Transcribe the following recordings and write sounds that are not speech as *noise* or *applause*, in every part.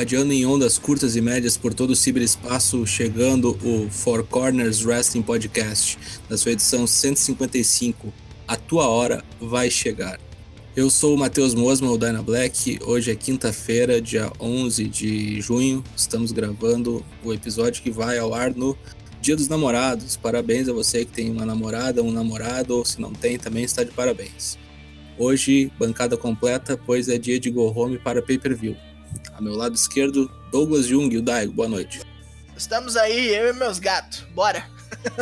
Radiando em ondas curtas e médias por todo o ciberespaço, chegando o Four Corners Wrestling Podcast, na sua edição 155. A tua hora vai chegar. Eu sou o Matheus Mosman, o Dyna Black. Hoje é quinta-feira, dia 11 de junho. Estamos gravando o episódio que vai ao ar no Dia dos Namorados. Parabéns a você que tem uma namorada, um namorado, ou se não tem, também está de parabéns. Hoje, bancada completa, pois é dia de go home para pay-per-view. A meu lado esquerdo, Douglas Jung, o Daigo. Boa noite. Estamos aí, eu e meus gatos. Bora!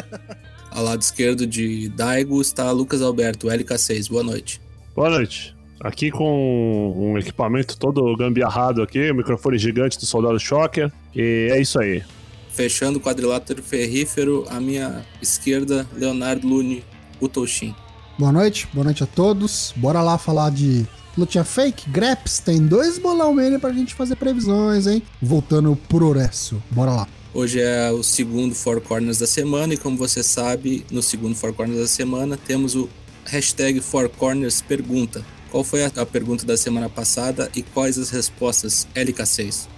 *laughs* Ao lado esquerdo de Daigo está Lucas Alberto, LK6. Boa noite. Boa noite. Aqui com um equipamento todo gambiarrado aqui, um microfone gigante do Soldado Shocker. E é isso aí. Fechando o quadrilátero ferrífero, à minha esquerda, Leonardo Lune, o Toshin. Boa noite, boa noite a todos. Bora lá falar de lutinha fake, Greps. Tem dois bolão mania pra gente fazer previsões, hein? Voltando pro Oresso. Bora lá. Hoje é o segundo Four Corners da semana e como você sabe, no segundo Four Corners da semana temos o hashtag Four Corners Pergunta. Qual foi a, a pergunta da semana passada e quais as respostas? LK6.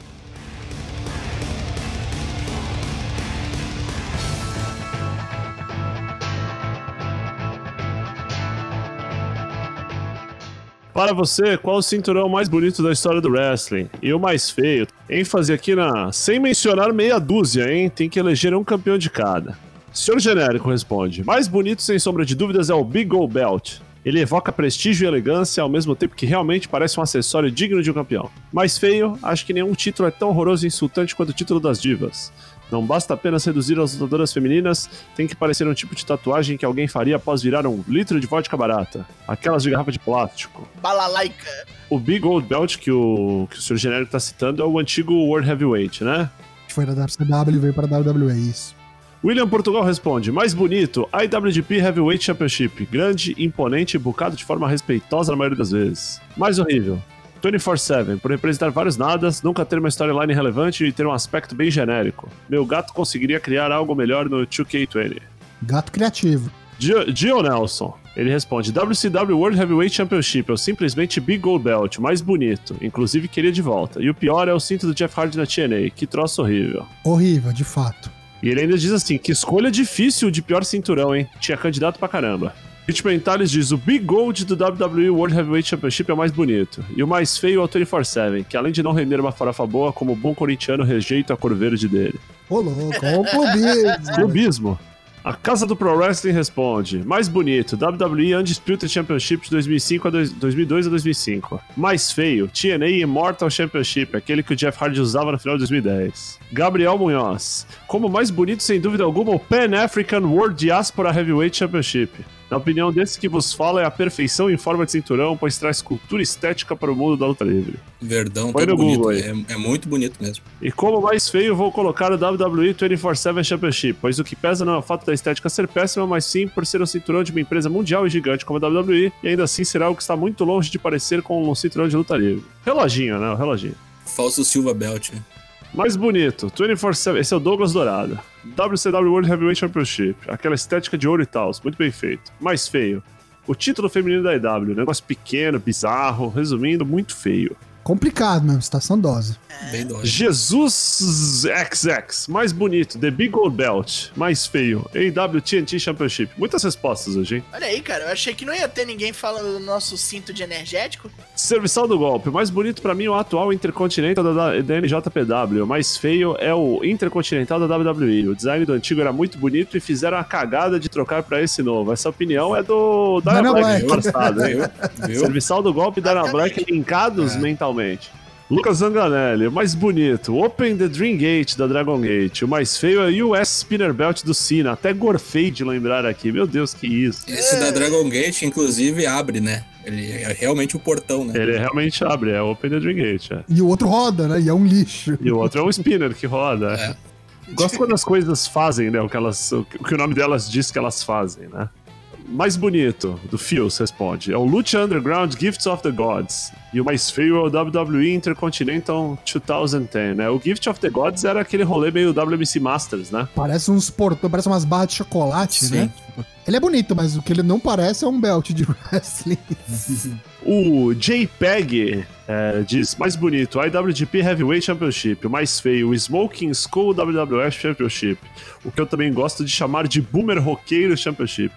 Para você, qual o cinturão mais bonito da história do wrestling? E o mais feio? ênfase aqui na. Sem mencionar meia dúzia, hein? Tem que eleger um campeão de cada. Senhor Genérico responde: Mais bonito, sem sombra de dúvidas, é o Big Gold Belt. Ele evoca prestígio e elegância ao mesmo tempo que realmente parece um acessório digno de um campeão. Mais feio, acho que nenhum título é tão horroroso e insultante quanto o título das divas. Não basta apenas reduzir as lutadoras femininas, tem que parecer um tipo de tatuagem que alguém faria após virar um litro de vodka barata. Aquelas de garrafa de plástico. Balalaica. O Big Old Belt que o, que o Sr. Genérico tá citando é o antigo World Heavyweight, né? Foi da WCW e veio para a WWE, isso. William Portugal responde: Mais bonito, IWGP Heavyweight Championship. Grande, imponente e bucado de forma respeitosa na maioria das vezes. Mais horrível. 24-7, por representar vários nadas, nunca ter uma storyline relevante e ter um aspecto bem genérico. Meu gato conseguiria criar algo melhor no 2K20. Gato criativo. Gio Nelson. Ele responde: WCW World Heavyweight Championship é o simplesmente Big Gold Belt, mais bonito. Inclusive queria de volta. E o pior é o cinto do Jeff Hardy na TNA. Que troço horrível. Horrível, de fato. E ele ainda diz assim: que escolha difícil de pior cinturão, hein? Tinha candidato pra caramba. Rich Mentales diz: o Big Gold do WWE World Heavyweight Championship é o mais bonito. E o mais feio é o 24-7, que além de não render uma farofa boa, como bom corintiano, rejeita a cor verde dele. Ô, louco, o clubismo. clubismo. A Casa do Pro Wrestling responde: Mais bonito, WWE Undisputed Championship de 2005 a 2002 a 2005. Mais feio, TNA Immortal Championship, aquele que o Jeff Hardy usava no final de 2010. Gabriel Munhoz: Como mais bonito, sem dúvida alguma, o Pan African World Diaspora Heavyweight Championship. Na opinião desse que vos fala, é a perfeição em forma de cinturão, pois traz cultura estética para o mundo da luta livre. Verdão, tá bonito. É, é, muito bonito mesmo. E como mais feio, vou colocar o WWE 24-7 Championship, pois o que pesa não é o fato da estética ser péssima, mas sim por ser um cinturão de uma empresa mundial e gigante como a WWE, e ainda assim será algo que está muito longe de parecer com um cinturão de luta livre. Reloginho, né? O reloginho. Falso Silva Belt, né? Mais bonito, 24-7. Esse é o Douglas Dourado. WCW World Heavyweight Championship. Aquela estética de ouro e tal, muito bem feito. Mais feio. O título feminino da EW. Negócio pequeno, bizarro. Resumindo, muito feio. Complicado mesmo, estação dose. Bem dose. Jesus XX, mais bonito, The Big Gold Belt, mais feio, AW TNT Championship. Muitas respostas hoje, hein? Olha aí, cara, eu achei que não ia ter ninguém falando do nosso cinto de energético. Serviçal do golpe, mais bonito para mim é o atual Intercontinental da, da NJPW, mais feio é o Intercontinental da WWE. O design do antigo era muito bonito e fizeram a cagada de trocar para esse novo. Essa opinião é do Dana Black, Black. Passado, *laughs* Serviçal do golpe e Dana Black linkados é. mentalmente realmente. Lucas Zanganelli, o mais bonito, Open the Dream Gate da Dragon Gate. O mais feio é o US Spinner Belt do Cena. Até gorfei de lembrar aqui. Meu Deus, que isso. Esse é. da Dragon Gate, inclusive, abre, né? Ele é realmente o portão, né? Ele realmente abre, é Open the Dream Gate. É. E o outro roda, né? E é um lixo. E o outro é um spinner que roda. É. Gosto quando as coisas fazem, né? O que, elas, o que o nome delas diz que elas fazem, né? Mais bonito do Fios responde: é o Lucha Underground Gifts of the Gods. E o mais feio é o WWE Intercontinental 2010, né? O Gift of the Gods era aquele rolê meio WMC Masters, né? Parece uns portões, parece umas barras de chocolate, Sim. né? Ele é bonito, mas o que ele não parece é um belt de *laughs* wrestling. O JPEG é, diz: mais bonito, IWGP Heavyweight Championship. O mais feio, o Smoking Skull WWF Championship. O que eu também gosto de chamar de Boomer Roqueiro Championship.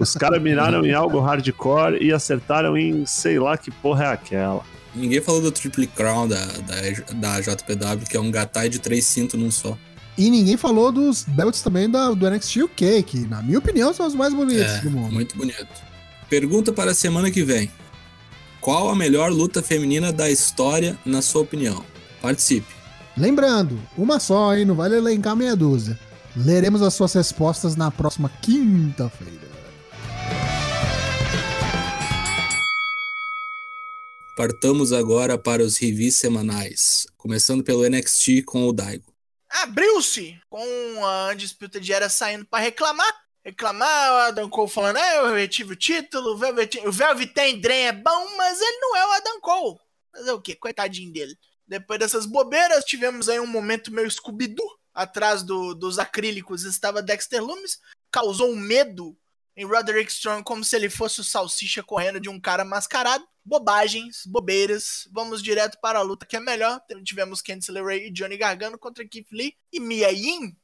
Os caras miraram em algo hardcore e acertaram em sei lá que porra é aquela. Ninguém falou do Triple Crown da, da, da JPW, que é um gatai de três cintos num só. E ninguém falou dos belts também da, do NXT UK, que, na minha opinião, são os mais bonitos É, do mundo. muito bonito. Pergunta para a semana que vem. Qual a melhor luta feminina da história, na sua opinião? Participe. Lembrando, uma só, hein? Não vale elencar meia dúzia. Leremos as suas respostas na próxima quinta-feira. Partamos agora para os reviews semanais. Começando pelo NXT com o Daigo. Abriu-se com a Undisputed Era saindo pra reclamar. Reclamar, o Adam Cole falando, é, eu retive o título, o Velvet, o Dream é bom, mas ele não é o Adam Cole. Fazer o quê? Coitadinho dele. Depois dessas bobeiras, tivemos aí um momento meio Scooby-Doo. Atrás do- dos acrílicos estava Dexter Loomis. Causou um medo em Roderick Strong como se ele fosse o salsicha correndo de um cara mascarado. Bobagens, bobeiras. Vamos direto para a luta que é melhor. Tivemos Candice LeRae e Johnny Gargano contra Keith Lee e Mia Yim.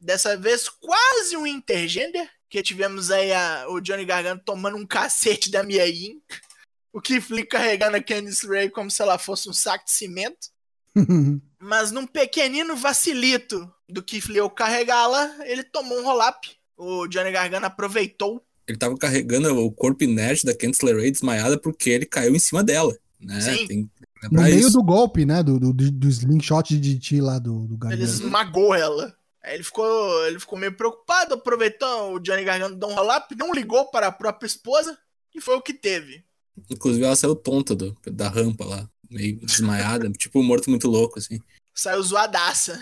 Dessa vez quase um intergender, que tivemos aí a- o Johnny Gargano tomando um cacete da Mia Yim. O Keith Lee carregando a Candice LeRae como se ela fosse um saco de cimento. *laughs* Mas num pequenino vacilito do Keith Lee ao carregá-la, ele tomou um roll-up. O Johnny Gargano aproveitou. Ele tava carregando o corpo inerte da Candice LeRae desmaiada porque ele caiu em cima dela, né? Sim. Tem que No meio isso. do golpe, né? Do, do, do slingshot de DT lá do, do Ele Gargano. esmagou ela. Aí ele ficou, ele ficou meio preocupado, aproveitou o Johnny Gargano deu um roll-up, não ligou para a própria esposa e foi o que teve. Inclusive ela saiu tonta do- da rampa lá, meio desmaiada, *laughs* tipo um morto muito louco, assim. Saiu zoadaça.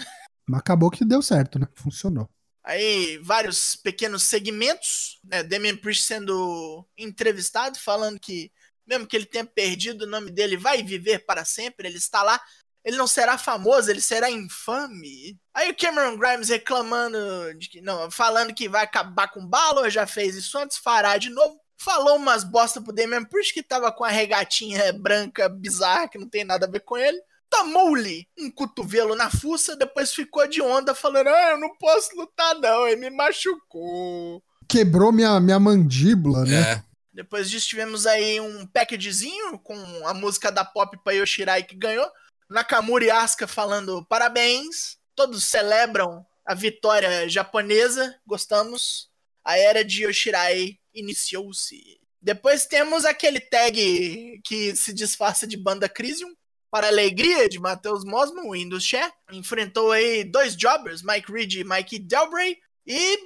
Mas acabou que deu certo, né? Funcionou. Aí, vários pequenos segmentos, né? Damian Priest sendo entrevistado, falando que, mesmo que ele tenha perdido o nome dele, vai viver para sempre, ele está lá. Ele não será famoso, ele será infame. Aí o Cameron Grimes reclamando, de que, não, falando que vai acabar com o Balor, já fez isso antes, fará de novo. Falou umas bosta pro Damian Priest que tava com a regatinha branca bizarra, que não tem nada a ver com ele tomou-lhe um cotovelo na fuça, depois ficou de onda falando: Ah, eu não posso lutar, não, ele me machucou. Quebrou minha, minha mandíbula, né? É, Depois disso, tivemos aí um packagezinho com a música da pop pra Yoshirai que ganhou. Nakamura e Asuka falando parabéns. Todos celebram a vitória japonesa. Gostamos. A era de Yoshirai iniciou-se. Depois temos aquele tag que se disfarça de banda Crisium. Para a alegria de Matheus Mosman, o Windows Share. Enfrentou aí dois jobbers, Mike Reed e Mike Delbray. E.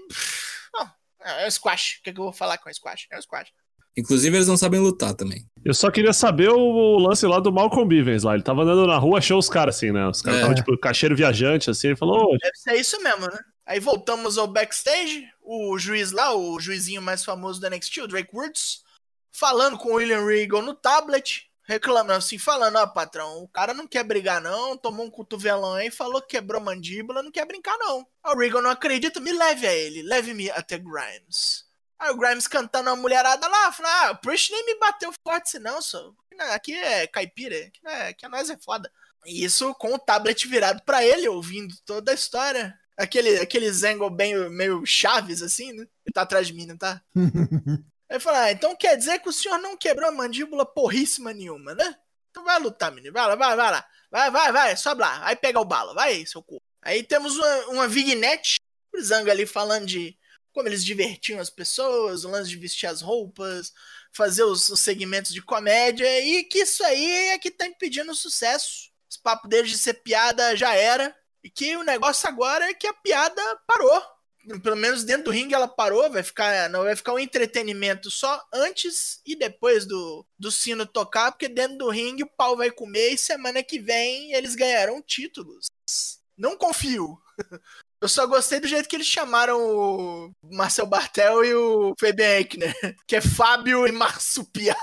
bom, é o squash. O que, é que eu vou falar com o squash? É o squash. inclusive eles não sabem lutar também. Eu só queria saber o lance lá do Malcolm Bivens lá. Ele tava andando na rua, achou os caras assim, né? Os caras É. estavam tipo caixeiro viajante, assim. Ele falou: "Ô, Deve ser isso mesmo, né? Aí voltamos ao backstage, o juiz lá, o juizinho mais famoso do NXT, o Drake Woods, falando com o William Regal no tablet, reclamando assim, falando, ó patrão, o cara não quer brigar não, tomou um cotovelão aí, falou que quebrou a mandíbula, não quer brincar não. O Regal não acredita, me leve a ele, leve-me até Grimes. Aí o Grimes cantando a mulherada lá, falando, ah, o Priest nem me bateu forte assim não, só. Aqui é caipira, aqui, não é, aqui é nós é foda. E Isso com o tablet virado pra ele, ouvindo toda a história. Aquele, aquele Zangle bem meio chaves, assim, né? Ele tá atrás de mim, não tá? *laughs* Aí fala, ah, então quer dizer que o senhor não quebrou a mandíbula porríssima nenhuma, né? Então vai lutar, menino. Vai lá, vai, vai lá. Vai, vai, vai, sobe lá. Aí pega o bala. Vai, seu cu. Aí temos uma, uma vignette, o Zanga ali falando de como eles divertiam as pessoas, o lance de vestir as roupas, fazer os, os segmentos de comédia, e que isso aí é que tá impedindo o sucesso. Os papos deles de ser piada já era, e que o negócio agora é que a piada parou. Pelo menos dentro do ringue ela parou, vai ficar, não vai ficar um entretenimento só antes e depois do, do sino tocar, porque dentro do ringue o pau vai comer e semana que vem eles ganharão títulos. Não confio. *laughs* Eu só gostei do jeito que eles chamaram o Marcel Bartel e o Fabian Eichner, *laughs* que é Fábio e Marsupial.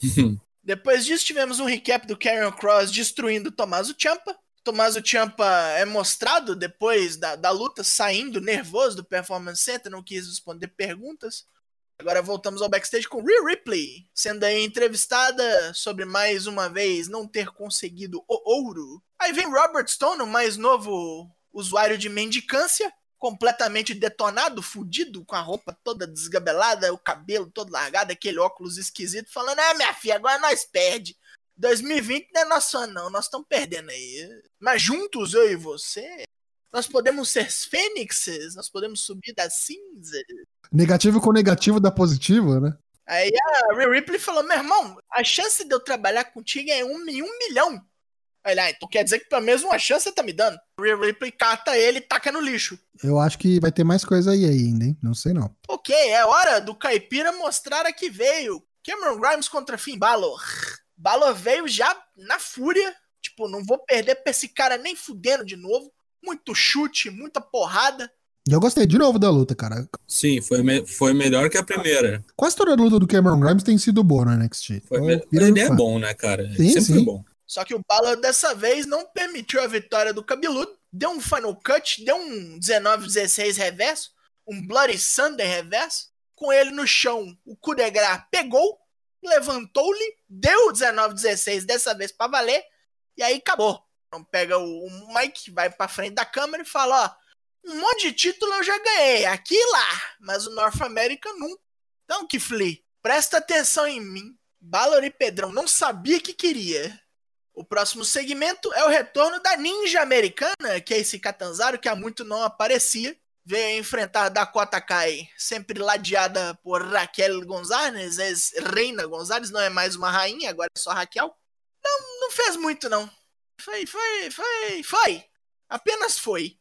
*laughs* Depois disso, tivemos um recap do Karrion Cross destruindo o Tommaso Ciampa. Tommaso Ciampa é mostrado depois da, da luta, saindo nervoso do Performance Center, não quis responder perguntas. Agora voltamos ao backstage com Rhea Ripley, sendo aí entrevistada sobre mais uma vez não ter conseguido o ouro. Aí vem Robert Stone, o mais novo usuário de mendicância, completamente detonado, fudido, com a roupa toda desgabelada, o cabelo todo largado, aquele óculos esquisito, falando: É, minha filha, agora nós perde. 2020 não é nosso ano, não. Nós estamos perdendo aí. Mas juntos, eu e você, nós podemos ser fênixes, nós podemos subir das cinzas. Negativo com negativo dá positivo, né? Aí a Rhea Ripley falou: meu irmão, a chance de eu trabalhar contigo é um em um milhão. Aí ele, ah, então quer dizer que pelo menos uma chance você tá me dando? Rhea Ripley cata ele e taca no lixo. Eu acho que vai ter mais coisa aí ainda, hein? Não sei não. Ok, é hora do Caipira mostrar a que veio. Cameron Grimes contra Finn Balor. Balor veio já na fúria. Tipo, não vou perder pra esse cara nem fudendo de novo. Muito chute, muita porrada. E eu gostei de novo da luta, cara. Sim, foi, me foi melhor que a primeira. Quase toda a luta do Cameron Grimes tem sido boa no NXT. Foi me... Ele é bom, né, cara? Sim, Sempre sim. bom. Só que o Balor dessa vez não permitiu a vitória do cabeludo. Deu um Final Cut, deu um 19-16 reverso, um Bloody Sunday reverso. Com ele no chão, o coup de grace pegou, levantou-lhe, deu o 19-16 dessa vez pra valer, e aí acabou. Então pega o, Mike, vai pra frente da câmera e fala, ó, um monte de título eu já ganhei, aqui e lá, mas o North America nunca. Então, Kifli, presta atenção em mim. Balor e Pedrão não sabia que queria. O próximo segmento é o retorno da ninja americana, que é esse Catanzaro que há muito não aparecia. Veio enfrentar Dakota Kai, sempre ladeada por Raquel Gonzalez, ex-reina Gonzalez, não é mais uma rainha, agora é só Raquel. Não, não fez muito não. Foi, foi, foi, foi. Apenas foi.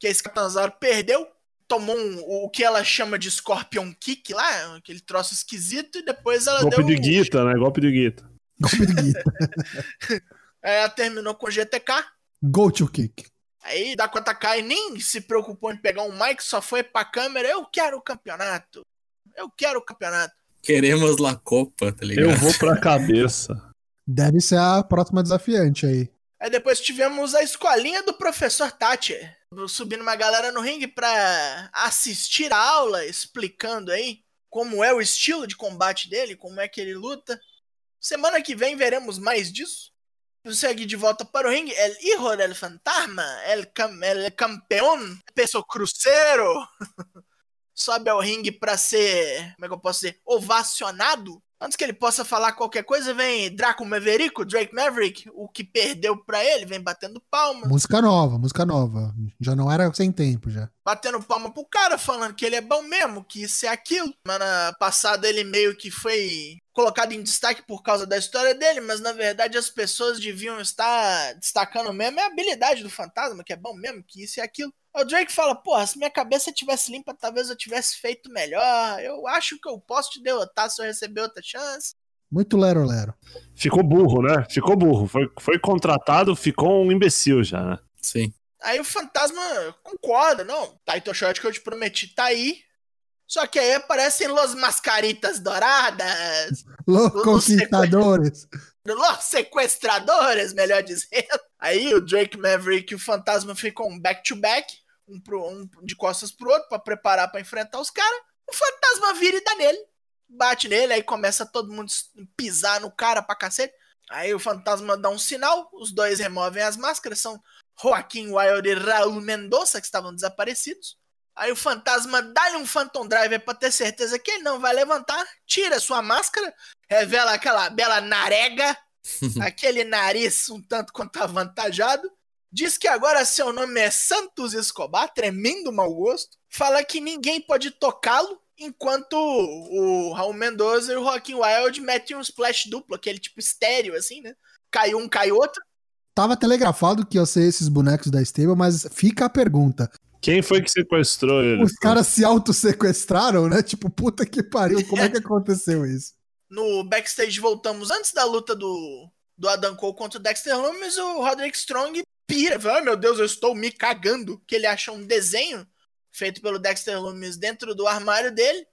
Que esse Catanzaro perdeu, tomou um, o que ela chama de Scorpion Kick lá, aquele troço esquisito, e depois ela Golpe deu de um- Guita, né? Golpe de Guita. Golpe de guita. Aí *laughs* ela terminou com GTK. Go to kick. Aí Dakota Kai nem se preocupou em pegar um mic, só foi pra câmera. Eu quero o campeonato. Eu quero o campeonato. Queremos La Copa, tá ligado? Eu vou pra cabeça. Deve ser a próxima desafiante aí. Aí depois tivemos a escolinha do professor Thatcher. Subindo uma galera no ringue pra assistir a aula, explicando aí como é o estilo de combate dele, como é que ele luta. Semana que vem veremos mais disso. Segue de volta para o ringue. El hijo del fantasma, el, cam el campeón, peso cruceiro. *laughs* Sobe ao ringue pra ser, como é que eu posso dizer, ovacionado. Antes que ele possa falar qualquer coisa, vem Draco Maverick, Drake Maverick, o que perdeu pra ele, vem batendo palma. Música nova, música nova. Já não era sem tempo já. batendo palma pro cara, falando que ele é bom mesmo, que isso é aquilo. Semana passada ele meio que foi colocado em destaque por causa da história dele, mas na verdade as pessoas deviam estar destacando mesmo é a habilidade do fantasma, que é bom mesmo, que isso e aquilo. O Drake fala, porra, se minha cabeça tivesse limpa, talvez eu tivesse feito melhor. Eu acho que eu posso te derrotar se eu receber outra chance. Muito lero lero. Ficou burro, né? Ficou burro. Foi, foi contratado, ficou um imbecil já, né? Sim. Aí o fantasma concorda, não, Title Shot que eu te prometi tá aí. Só que aí aparecem Los Mascaritas Douradas, Los Conquistadores. Los Sequestradores, melhor dizendo. *laughs* Aí o Drake Maverick e o fantasma ficam back-to-back, um, pro, um de costas pro outro, pra preparar pra enfrentar os caras. O fantasma vira e dá nele. Bate nele, aí começa todo mundo pisar no cara pra cacete. Aí o fantasma dá um sinal, os dois removem as máscaras, são Joaquim Wild e Raul Mendonça, que estavam desaparecidos. Aí o fantasma dá-lhe um Phantom Driver pra ter certeza que ele não vai levantar, tira sua máscara, revela aquela bela narega, *laughs* aquele nariz um tanto quanto avantajado. Diz que agora seu nome é Santos Escobar, tremendo mau gosto. Fala que ninguém pode tocá-lo, enquanto o Raul Mendoza e o Joaquim Wild metem um splash duplo, aquele tipo estéreo, assim, né? Cai um, cai outro. Tava telegrafado que ia ser esses bonecos da Stable, mas fica a pergunta. Quem foi que sequestrou ele? Os caras se auto-sequestraram, né? Tipo, puta que pariu, como é que *laughs* aconteceu isso? No backstage voltamos antes da luta do, do Adam Cole contra o Dexter Lumis, o Roderick Strong pira. Fala, Ai meu Deus, eu estou me cagando. Que ele acha um desenho feito pelo Dexter Lumis dentro do armário dele.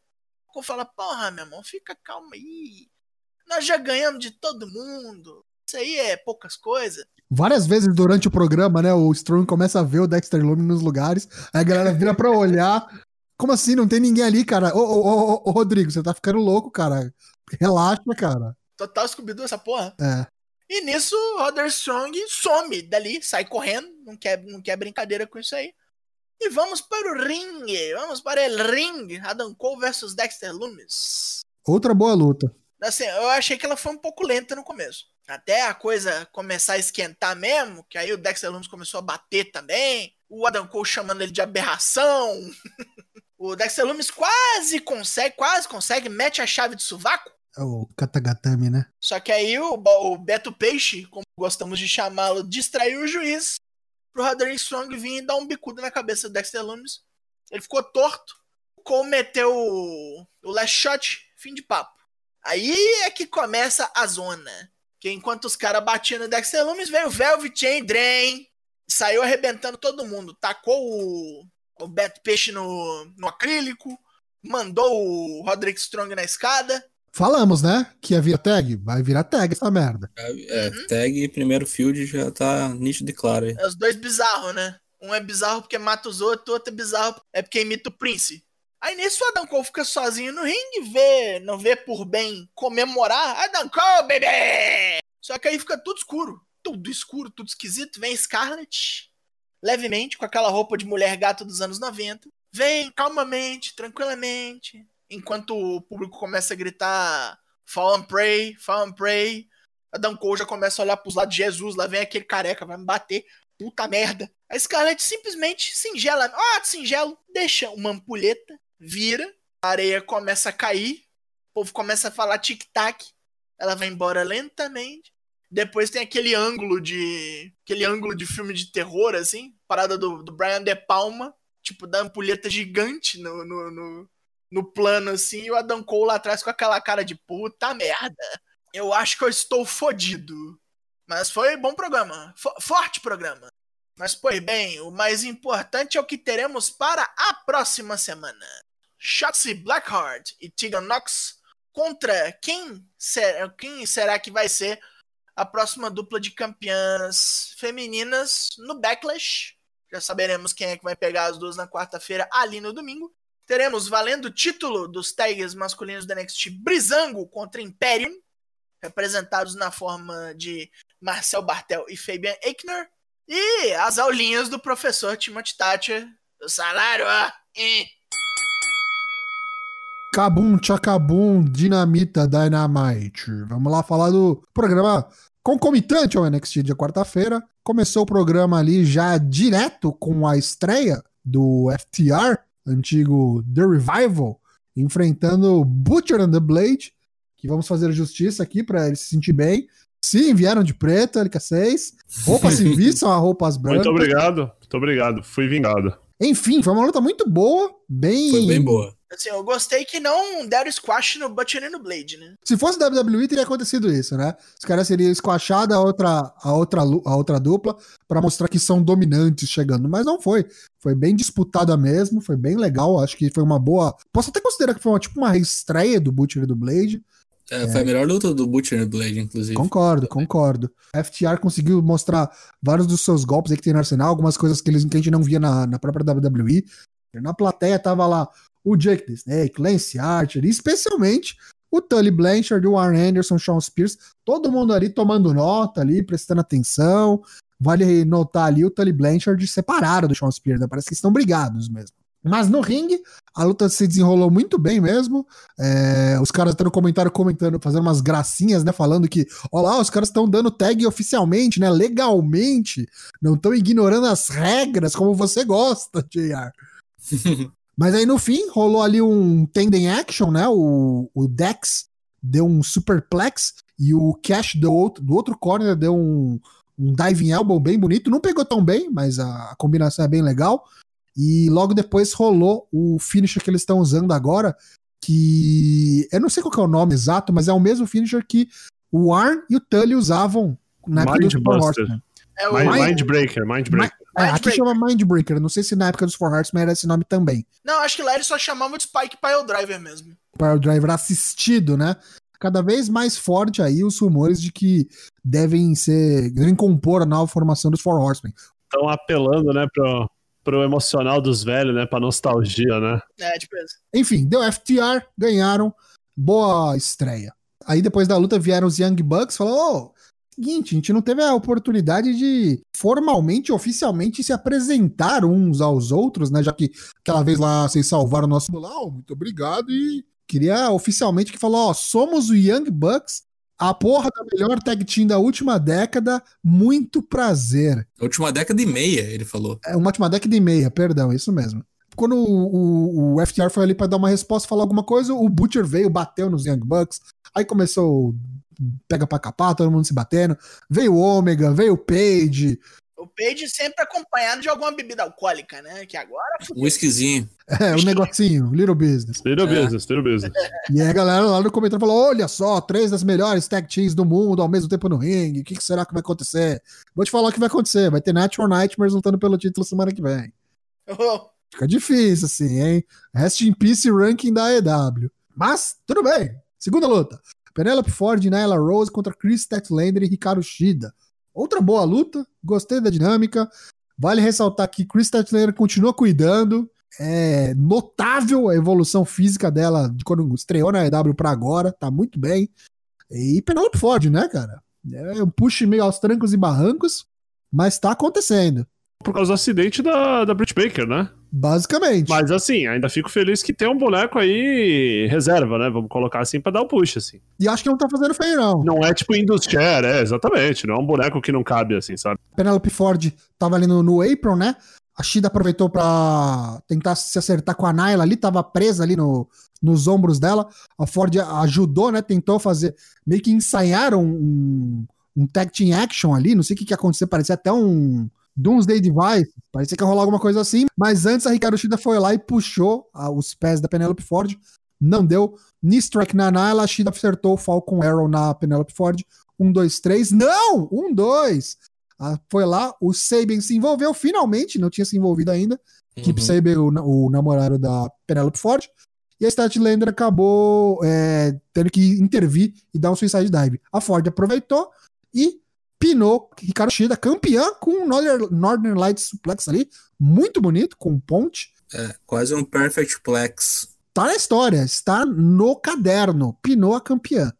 O fala, porra, meu irmão, fica calma aí. Nós já ganhamos de todo mundo. Isso aí é poucas coisas. Várias vezes durante o programa, né, o Strong começa a ver o Dexter Lumis nos lugares, aí a galera vira pra olhar. Como assim? Não tem ninguém ali, cara? Ô, ô, ô, ô, Rodrigo, você tá ficando louco, cara. Relaxa, cara. Total scooby essa porra. É. E nisso, o Rodder Strong some dali, sai correndo, não quer, não quer brincadeira com isso aí. E vamos para o ringue, vamos para o ringue, Adam Cole versus Dexter Lumis. Outra boa luta. Assim, eu achei que ela foi um pouco lenta no começo. Até a coisa começar a esquentar mesmo, que aí o Dexter Lumis começou a bater também. O Adam Cole chamando ele de aberração. *laughs* o Dexter Lumis quase consegue, quase consegue, mete a chave de sovaco. É o Katagatame, né? Só que aí o, o Beto Peixe, como gostamos de chamá-lo, distraiu o juiz pro Roderick Strong vir e dar um bicudo na cabeça do Dexter Lumis. Ele ficou torto. O Cole meteu o, o last shot, fim de papo. Aí é que começa a zona. Que enquanto os caras batiam no Dexter Lumis, veio o Velvet Chain Drain. Saiu arrebentando todo mundo. Tacou o, o Beto Peixe no, no acrílico. Mandou o Roderick Strong na escada. Falamos, né? Que ia virar tag. Vai virar tag essa merda. É, uhum. tag e primeiro field já tá nítido e claro aí. É os dois bizarros, né? Um é bizarro porque mata os outros, o outro é bizarro é porque imita o Prince. Aí nisso o Adam Cole fica sozinho no ringue, vê, não vê por bem comemorar. Adam Cole, bebê! Só que aí fica tudo escuro. Tudo escuro, tudo esquisito. Vem Scarlett, levemente, com aquela roupa de mulher gato dos anos 90. Vem calmamente, tranquilamente, enquanto o público começa a gritar Fall and Pray, Fall and Pray, Adam Cole já começa a olhar pros lados de Jesus, lá vem aquele careca, vai me bater, puta merda. A Scarlett simplesmente singela, ó, oh, singelo, deixa uma ampulheta, vira, a areia começa a cair, o povo começa a falar tic-tac, ela vai embora lentamente. Depois tem aquele ângulo de. aquele ângulo de filme de terror, assim, parada do, do Brian De Palma, tipo, da ampulheta gigante no, no, no no plano assim, e o Adam Cole lá atrás com aquela cara de puta merda. Eu acho que eu estou fodido. Mas foi bom programa. forte programa. Mas, pois bem, o mais importante é o que teremos para a próxima semana. Shotzi Blackheart e Tegan Knox contra quem será, quem será que vai ser a próxima dupla de campeãs femininas no Backlash. Já saberemos quem é que vai pegar as duas na quarta-feira ali no domingo. Teremos valendo o título dos tags masculinos da NXT Brizango contra Imperium, representados na forma de Marcel Bartel e Fabian Eichner. E as aulinhas do professor Timothy Thatcher, do salário, ó. Cabum, Chacabum, Dinamita, Dynamite. Vamos lá falar do programa concomitante ao NXT de quarta-feira. Começou o programa ali já direto com a estreia do FTR, antigo The Revival, enfrentando Butcher and the Blade, que vamos fazer justiça aqui para ele se sentir bem. Sim, vieram de preto, LK6. Roupas *laughs* civis são roupas brancas. Muito obrigado, muito obrigado. Fui vingado. Enfim, foi uma luta muito boa, bem. Foi bem boa. Assim, eu gostei que não deram squash no Butcher e no Blade, né? Se fosse WWE, teria acontecido isso, né? Os caras seriam squashados a outra, a outra, a outra dupla para mostrar que são dominantes chegando. Mas não foi. Foi bem disputada mesmo, foi bem legal. Acho que foi uma boa. Posso até considerar que foi uma, tipo uma reestreia do Butcher e do Blade. É, foi a melhor luta do Butcher e Blade, inclusive. Concordo, concordo. A FTR conseguiu mostrar vários dos seus golpes aí que tem no arsenal, algumas coisas que, eles, que a gente não via na, na própria WWE. Na plateia tava lá o Jake the Snake, Lance Archer, especialmente o Tully Blanchard, o Warren Anderson, Sean Spears, todo mundo ali tomando nota ali, prestando atenção. Vale notar ali o Tully Blanchard separado do Sean Spears, né? parece que estão brigados mesmo. Mas no ringue, a luta se desenrolou muito bem mesmo. É, os caras estão no comentário comentando, fazendo umas gracinhas, né? Falando que, ó lá, os caras estão dando tag oficialmente, né? Legalmente. Não estão ignorando as regras como você gosta, JR. *laughs* Mas aí no fim rolou ali um tendon action, né? O, o Dex deu um superplex e o Cash do outro, do outro corner deu um, um diving elbow bem bonito. Não pegou tão bem, mas a, a combinação é bem legal. E logo depois rolou o finisher que eles estão usando agora, que eu não sei qual é o nome exato, mas é o mesmo finisher que o Arn e o Tully usavam na época Mind do Horseman. É o Mind, Mindbreaker, Mindbreaker. É, aqui chama Mindbreaker. Não sei se na época dos Four Hearts era esse nome também. Não, acho que lá eles só chamavam de Spike Pile Driver mesmo. Pile Driver assistido, né? cada vez mais forte aí os rumores de que devem ser, devem compor a nova formação dos Four Horsemen. Estão apelando, né, pro, pro emocional dos velhos, né, pra nostalgia, né? É, tipo isso. Enfim, deu FTR, ganharam, boa estreia. Aí depois da luta vieram os Young Bucks, falou, seguinte, a gente não teve a oportunidade de formalmente, oficialmente se apresentar uns aos outros, né, já que aquela vez lá vocês salvaram o nosso lá, muito obrigado e queria oficialmente que falou, ó, somos o Young Bucks, a porra da melhor tag team da última década, muito prazer. Última década e meia, ele falou. É uma última década e meia, perdão, isso mesmo. Quando o, o, o FTR foi ali pra dar uma resposta, falar alguma coisa, o Butcher veio, bateu nos Young Bucks, aí começou o pega pra capar, todo mundo se batendo. Veio o Ômega, veio o Page, O Page sempre acompanhado de alguma bebida alcoólica, né? Que agora. Um whiskyzinho. é, o negocinho, Little Business. Little É. business, little business. E aí a galera lá no comentário falou: olha só, três das melhores tag teams do mundo ao mesmo tempo no ringue, o que, que será que vai acontecer? Vou te falar o que vai acontecer, vai ter Natural Nightmares lutando pelo título semana que vem. Oh, Fica difícil assim, hein? Rest in Peace ranking da AEW. Mas, tudo bem. Segunda luta. Penelope Ford e Nyla Rose contra Chris Statlander e Ricardo Shida. Outra boa luta, gostei da dinâmica. Vale ressaltar que Chris Statlander continua cuidando. É notável a evolução física dela de quando estreou na AEW pra agora, tá muito bem. E Penelope Ford, né, cara? É um push meio aos trancos e barrancos, mas tá acontecendo. Por causa do acidente da, da Britt Baker, né? Basicamente. Mas assim, ainda fico feliz que tem um boneco aí reserva, né? Vamos colocar assim pra dar o push, assim. E acho que não tá fazendo feio, não. Não é tipo Industrial, é, exatamente. Não é um boneco que não cabe, assim, sabe? Penelope Ford tava ali no, no apron, né? A Shida aproveitou pra tentar se acertar com a Nyla ali, tava presa ali no, nos ombros dela. A Ford ajudou, né? Tentou fazer, meio que ensaiaram um, um tag team action ali, não sei o que que ia acontecer, parecia até um Doomsday Device, parecia que ia rolar alguma coisa assim, mas antes a Ricardo Shida foi lá e puxou ah, os pés da Penelope Ford, não deu. Knee strike na Nyla, a Shida acertou o Falcon Arrow na Penelope Ford. Um, dois, três. Não! Um, dois! Ah, foi lá, o Sabian se envolveu finalmente, não tinha se envolvido ainda. Keep Uhum. Sabian, o, o namorado da Penelope Ford. E a Statlander acabou é, tendo que intervir e dar um suicide dive. A Ford aproveitou e pinou Ricardo Shida, campeã com o Northern, Northern Lights Suplex ali. Muito bonito, com ponte. É, quase um perfect plex. Tá na história, está no caderno. Pinou a campeã.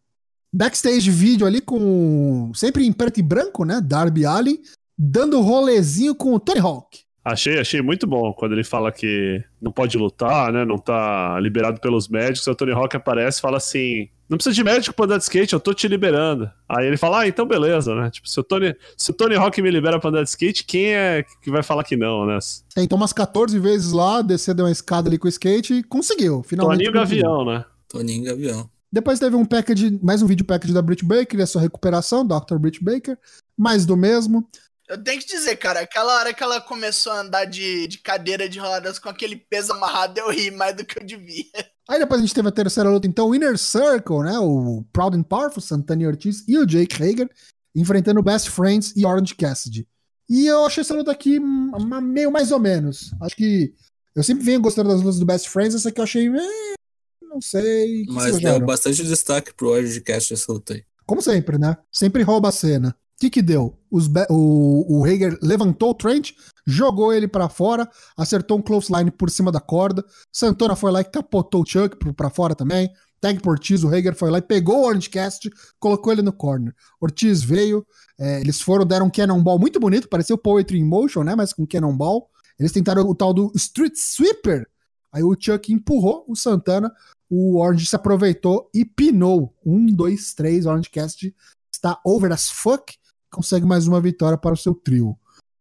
Backstage vídeo ali com. Sempre em preto e branco, né? Darby Allin, dando rolezinho com o Tony Hawk. Achei, achei muito bom quando ele fala que não pode lutar, né? Não tá liberado pelos médicos. Aí O Tony Hawk aparece e fala assim: Não precisa de médico pra andar de skate, eu tô te liberando. Aí ele fala: Ah, então beleza, né? Tipo, se o Tony, se o Tony Hawk me libera pra andar de skate, quem é que vai falar que não, né? Tentou umas 14 vezes lá, descer deu uma escada ali com o skate e conseguiu. Finalmente. Toninho. Gavião, né? Toninho Gavião. Depois teve um package, mais um vídeo package da Britt Baker e a sua recuperação, Dr. Britt Baker. Mais do mesmo. Eu tenho que dizer, cara, aquela hora que ela começou a andar de, de cadeira de rodas com aquele peso amarrado, eu ri mais do que eu devia. Aí depois a gente teve a terceira luta, então, o Inner Circle, né? O Proud and Powerful, Santana Ortiz e o Jake Hager, enfrentando o Best Friends e Orange Cassidy. E eu achei essa luta aqui hum, meio mais ou menos. Acho que eu sempre venho gostando das lutas do Best Friends, essa aqui eu achei. eh, não sei. Mas deu bastante destaque pro Orange Cast essa luta aí. Como sempre, né? Sempre rouba a cena. O que que deu? Os o, o Hager levantou o Trent, jogou ele pra fora, acertou um close line por cima da corda. Santana foi lá e capotou o Chuck pro- pra fora também. Tag por Ortiz, o Hager foi lá e pegou o Orange Cast, colocou ele no corner. Ortiz veio, é, eles foram, deram um cannonball muito bonito, parecia o Poetry in Motion, né? Mas com cannonball. Eles tentaram o tal do Street Sweeper. Aí o Chuck empurrou o Santana, o Orange se aproveitou e pinou. Um, dois, três, Orange Cast está over as fuck. Consegue mais uma vitória para o seu trio.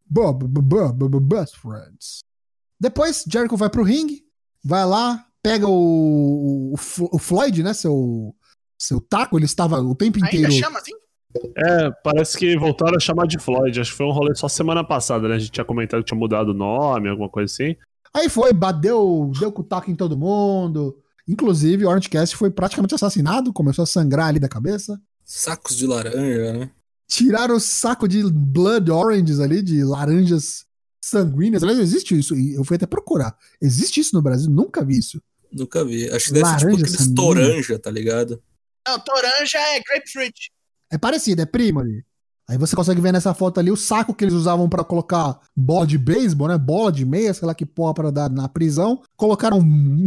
Bu- Best Friends. Depois, Jericho vai pro ringue, vai lá, pega o, o, o Floyd, né? Seu, seu taco, ele estava o tempo inteiro. Ainda chama assim? É, parece que voltaram a chamar de Floyd. Acho que foi um rolê só semana passada, né? A gente tinha comentado que tinha mudado o nome, alguma coisa assim. Aí foi, bateu, deu com o taco em todo mundo. Inclusive, o Orange Cast foi praticamente assassinado, começou a sangrar ali da cabeça. Sacos de laranja, né? Tiraram o saco de blood oranges ali, de laranjas sanguíneas. Aliás, existe isso. e Eu fui até procurar. Existe isso no Brasil? Nunca vi isso. Nunca vi. Acho que deve ser tipo Laranja aqueles sanguínea. toranja, tá ligado? Não, toranja é grapefruit. É parecido, é primo ali. Aí você consegue ver nessa foto ali o saco que eles usavam pra colocar bola de beisebol, né? Bola de meia, sei lá que porra pra dar na prisão. Colocaram um,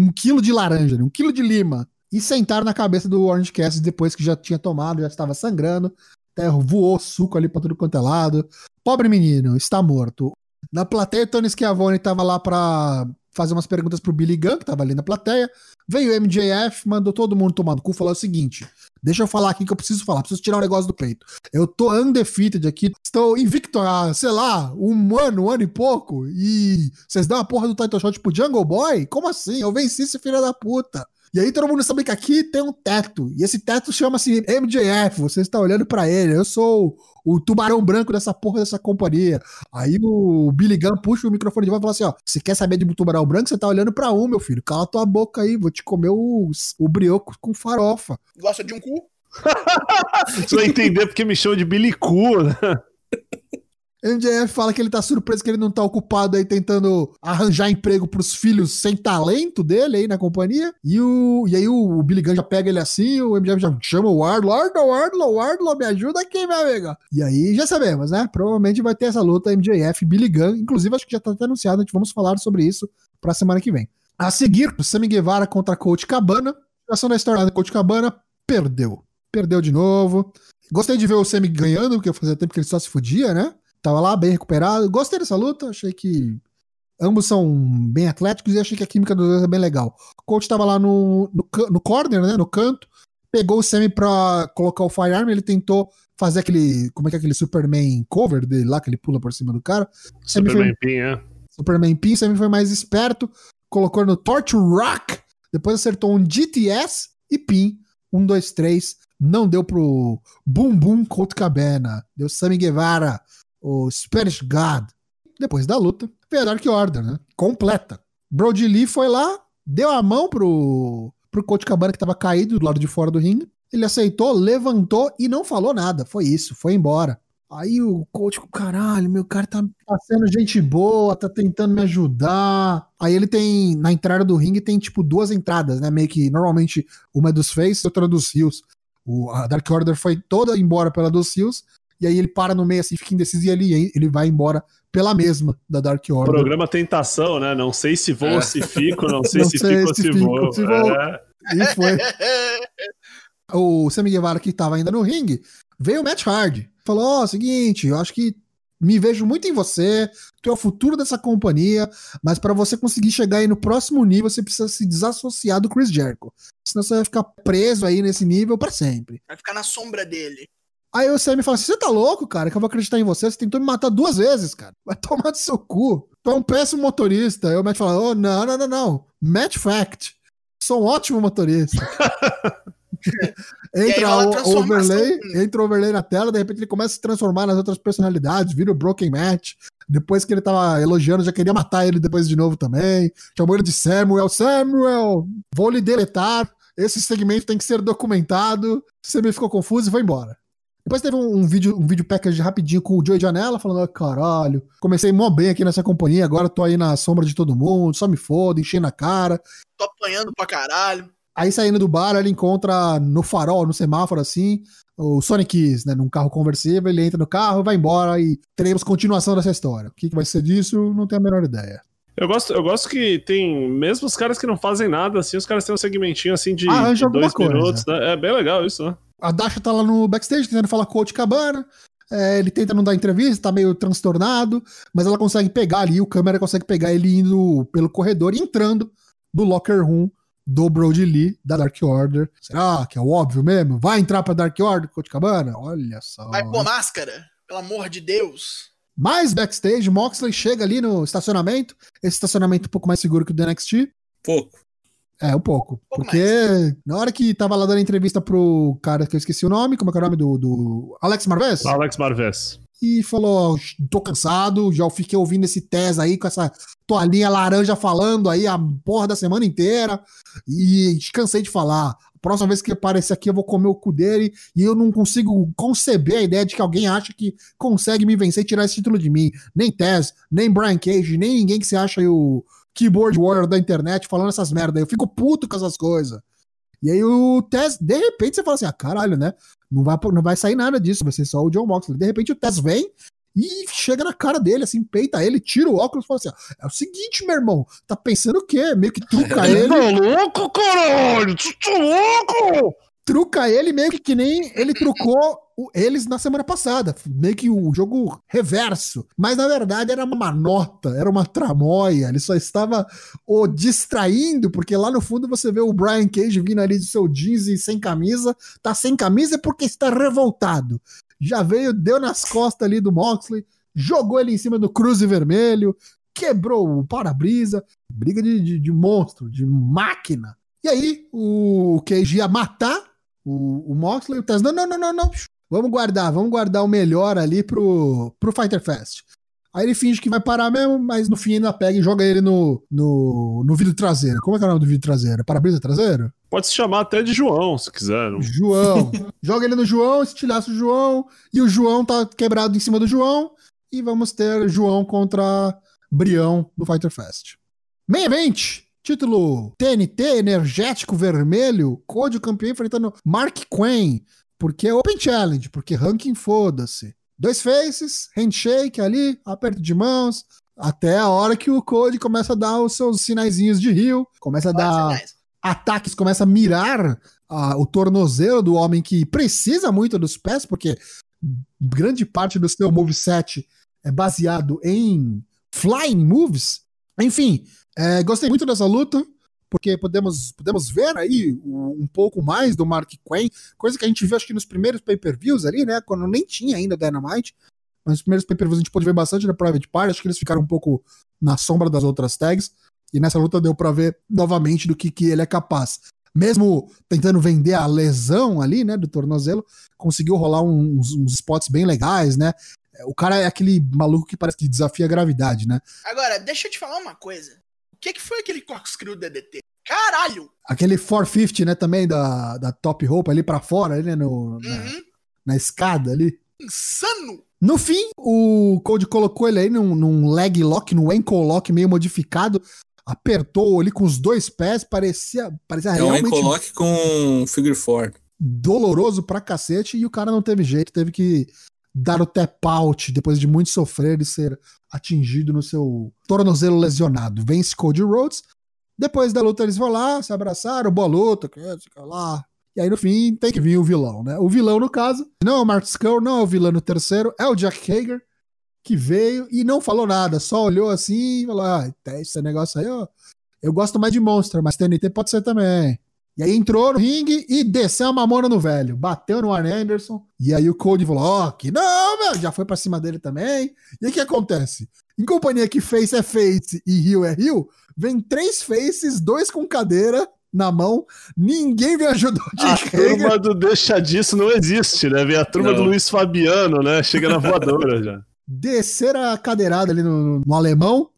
um quilo de laranja, um quilo de lima. E sentaram na cabeça do Orange Cassidy depois que já tinha tomado, já estava sangrando. Até voou suco ali pra tudo quanto é lado. Pobre menino, está morto. Na plateia, Tony Schiavone tava lá pra fazer umas perguntas pro Billy Gunn, que tava ali na plateia. Veio o MJF, mandou todo mundo tomar no cu, falou o seguinte: Deixa eu falar aqui que eu preciso falar, preciso tirar um negócio do peito. Eu tô undefeated aqui, estou invicto há, sei lá, um ano, um ano e pouco, e vocês dão a porra do title shot pro Jungle Boy? Como assim? Eu venci esse filho da puta. E aí todo mundo sabe que aqui tem um teto. E esse teto chama-se MJF. Você está olhando para ele. Eu sou o tubarão branco dessa porra dessa companhia. Aí o Billy Gunn puxa o microfone de volta e fala assim: ó, você quer saber de tubarão branco? Você tá olhando para um, meu filho. Cala tua boca aí, vou te comer o, o brioco com farofa. Gosta de um cu? *laughs* Você vai entender porque me chamam de Billy Cu, né? MJF fala que ele tá surpreso que ele não tá ocupado aí tentando arranjar emprego pros filhos sem talento dele aí na companhia. E, o, e aí o, Billy Gunn já pega ele assim, o MJF já chama o Wardlow, Wardlow, Wardlow, Wardlow, me ajuda aqui, meu amigo. E aí já sabemos, né? Provavelmente vai ter essa luta MJF Billy Gunn. Inclusive, acho que já tá até anunciado, a gente vamos falar sobre isso pra semana que vem. A seguir, Sammy Guevara contra Coach Cabana. A ação da história da Coach Cabana perdeu. Perdeu de novo. Gostei de ver o Sammy ganhando, porque fazia tempo que ele só se fudia, né? Tava lá bem recuperado. Gostei dessa luta, achei que ambos são bem atléticos e achei que a química dos dois é bem legal. O coach tava lá no, no, no corner, né, no canto, pegou o Sammy pra colocar o firearm, ele tentou fazer aquele, como é que é aquele Superman cover dele lá, que ele pula por cima do cara. Superman foi, Pin, é. Superman Pin, Sammy foi mais esperto, colocou no Torch Rock, depois acertou um GTS e Pin, um, dois, três, não deu pro Boom Boom Colt Cabana, deu Sammy Guevara, o Spanish God. Depois da luta, veio a Dark Order, né? Completa. Brody Lee foi lá, deu a mão pro, pro Coach Cabana que tava caído do lado de fora do ringue. Ele aceitou, levantou e não falou nada. Foi isso, foi embora. Aí o coach, caralho, meu cara tá, tá sendo gente boa, tá tentando me ajudar. Aí ele tem, na entrada do ringue, tem tipo duas entradas, né? Meio que normalmente uma é dos Face e outra é dos Rios. O, a Dark Order foi toda embora pela dos Rios e aí ele para no meio assim, fica indeciso e ele, ele vai embora pela mesma da Dark Order. Programa Tentação, né? Não sei se vou é. ou se fico, não *laughs* sei não se sei fico ou se, se vou. Se vou. É. E foi. *laughs* o Sammy Guevara que tava ainda no ringue, veio o Matt Hardy. Falou, ó, oh, seguinte, eu acho que me vejo muito em você, tu é o futuro dessa companhia, mas para você conseguir chegar aí no próximo nível, você precisa se desassociar do Chris Jericho. Senão você vai ficar preso aí nesse nível para sempre. Vai ficar na sombra dele. Aí o Sammy fala assim: você tá louco, cara? Que eu vou acreditar em você? Você tentou me matar duas vezes, cara. *laughs* Vai tomar do seu cu. Tu é um péssimo motorista. Aí o Matt fala: oh, não, não, não, não. Matt Fact. Sou um ótimo motorista. *laughs* entra o overlay, entra o overlay na tela, de repente ele começa a se transformar nas outras personalidades, vira o Broken Match. Depois que ele tava elogiando, já queria matar ele depois de novo também. Chamou ele de Samuel. Samuel, vou lhe deletar. Esse segmento tem que ser documentado. Você me ficou confuso e foi embora. Depois teve um, um, vídeo, um vídeo package rapidinho com o Joey Janela falando: ah, caralho, comecei mó bem aqui nessa companhia, agora tô aí na sombra de todo mundo, só me foda, enchendo a cara. Tô apanhando pra caralho. Aí saindo do bar, ele encontra no farol, no semáforo assim, o Sonic Kiss, né, num carro conversível, ele entra no carro, vai embora e teremos continuação dessa história. O que, que vai ser disso, não tenho a menor ideia. Eu gosto, eu gosto que tem, mesmo os caras que não fazem nada, assim, os caras têm um segmentinho assim de, ah, de dois minutos, né? É bem legal isso, né? A Dasha tá lá no backstage tentando falar com o Coach Cabana. É, ele tenta não dar entrevista, tá meio transtornado, mas ela consegue pegar ali, o câmera consegue pegar ele indo pelo corredor e entrando no locker room do Brody Lee, da Dark Order. Será que é o óbvio mesmo? Vai entrar pra Dark Order, Coach Cabana? Olha só. Vai pôr máscara, pelo amor de Deus. Mais backstage, Moxley chega ali no estacionamento, esse estacionamento um pouco mais seguro que o do NXT. Pouco. É, um pouco. Um pouco porque mais. na hora que tava lá dando entrevista pro cara que eu esqueci o nome, como é que é o nome do. do... Alex Marvez? Alex Marvez. E falou: tô cansado, já fiquei ouvindo esse Tess aí com essa toalhinha laranja falando aí a porra da semana inteira. E cansei de falar. A próxima vez que aparecer aqui, eu vou comer o cu dele. E eu não consigo conceber a ideia de que alguém acha que consegue me vencer e tirar esse título de mim. Nem Tess, nem Brian Cage, nem ninguém que se acha aí o, keyboard warrior da internet falando essas merda. Eu fico puto com essas coisas. E aí o Tess, de repente, você fala assim: ah, caralho, né? Não vai, não vai sair nada disso, vai ser só o John Moxley. De repente o Tess vem e chega na cara dele, assim, peita ele, tira o óculos e fala assim: ah, é o seguinte, meu irmão, tá pensando o quê? Meio que truca ele. Tá louco, caralho? Tu tá louco? truca ele meio que, que nem ele trucou eles na semana passada. Meio que o jogo reverso. Mas na verdade era uma manota, era uma tramóia. Ele só estava o distraindo, porque lá no fundo você vê o Brian Cage vindo ali de seu jeans e sem camisa. Tá sem camisa porque está revoltado. Já veio, deu nas costas ali do Moxley, jogou ele em cima do Cruze Vermelho, quebrou o para-brisa. Briga de, de, de monstro, de máquina. E aí, o Cage ia matar o, o Moxley, o Tess, não, não, não, não, não, vamos guardar, vamos guardar o melhor ali pro, pro Fighter Fest. Aí ele finge que vai parar mesmo, mas no fim ainda pega e joga ele no, no, no vidro traseiro. Como é que é o nome do vidro traseiro? Para-brisa traseiro? Pode se chamar até de João, se quiser. não- João. *laughs* joga ele no João, estilhaça o João, e o João tá quebrado em cima do João, e vamos ter João contra Brião do Fighter Fest. Main Event, título TNT energético vermelho, Code campeão enfrentando Mark Quinn, porque é Open Challenge, porque ranking foda-se. Dois faces, handshake ali, aperto de mãos, até a hora que o Code começa a dar os seus sinaizinhos de rio, começa a dar Nice. ataques, começa a mirar ah, o tornozelo do homem que precisa muito dos pés, porque grande parte do seu moveset é baseado em flying moves. Enfim, é, gostei muito dessa luta, porque podemos, podemos ver aí um, pouco mais do Mark Quinn, coisa que a gente viu acho que nos primeiros pay-per-views ali, né, quando nem tinha ainda Dynamite, mas nos primeiros pay-per-views a gente pôde ver bastante da Private Party, acho que eles ficaram um pouco na sombra das outras tags, e nessa luta deu pra ver novamente do que, que ele é capaz. Mesmo tentando vender a lesão ali, né, do tornozelo, conseguiu rolar uns, uns spots bem legais, né? O cara é aquele maluco que parece que desafia a gravidade, né? Agora, deixa eu te falar uma coisa. O que, que foi aquele corkscrew DDT? Caralho! Aquele 450, né, também da, da top rope ali pra fora, ali, né, no, na, Uhum. na escada ali. Insano! No fim, o Code colocou ele aí num, num leg lock, num ankle lock meio modificado, apertou ali com os dois pés, parecia, parecia É um realmente coloque com figure four. doloroso pra cacete e o cara não teve jeito, teve que dar o tap out depois de muito sofrer e ser atingido no seu tornozelo lesionado. Vence Cody Rhodes. Depois da luta eles vão lá, se abraçaram, boa luta, fica lá. E aí no fim tem que vir o vilão, né? O vilão no caso, não é o Mark Skull, não é o vilão no terceiro, é o Jack Hager que veio e não falou nada, só olhou assim e falou: "Ah, esse negócio aí, ó. Eu gosto mais de Monster, mas TNT pode ser também." E aí entrou no ringue e desceu a mamona no velho. Bateu no Arn Anderson. E aí o Cody falou: Ó, que não, meu. Já foi pra cima dele também. E aí o que acontece? Em companhia que face é face e rio é rio, vem três faces, dois com cadeira na mão. Ninguém vem ajudar o A Hager. turma do Deixa Disso não existe, né? Vem a turma Não. do Luiz Fabiano, né? Chega na voadora já. Descer a cadeirada ali no, no alemão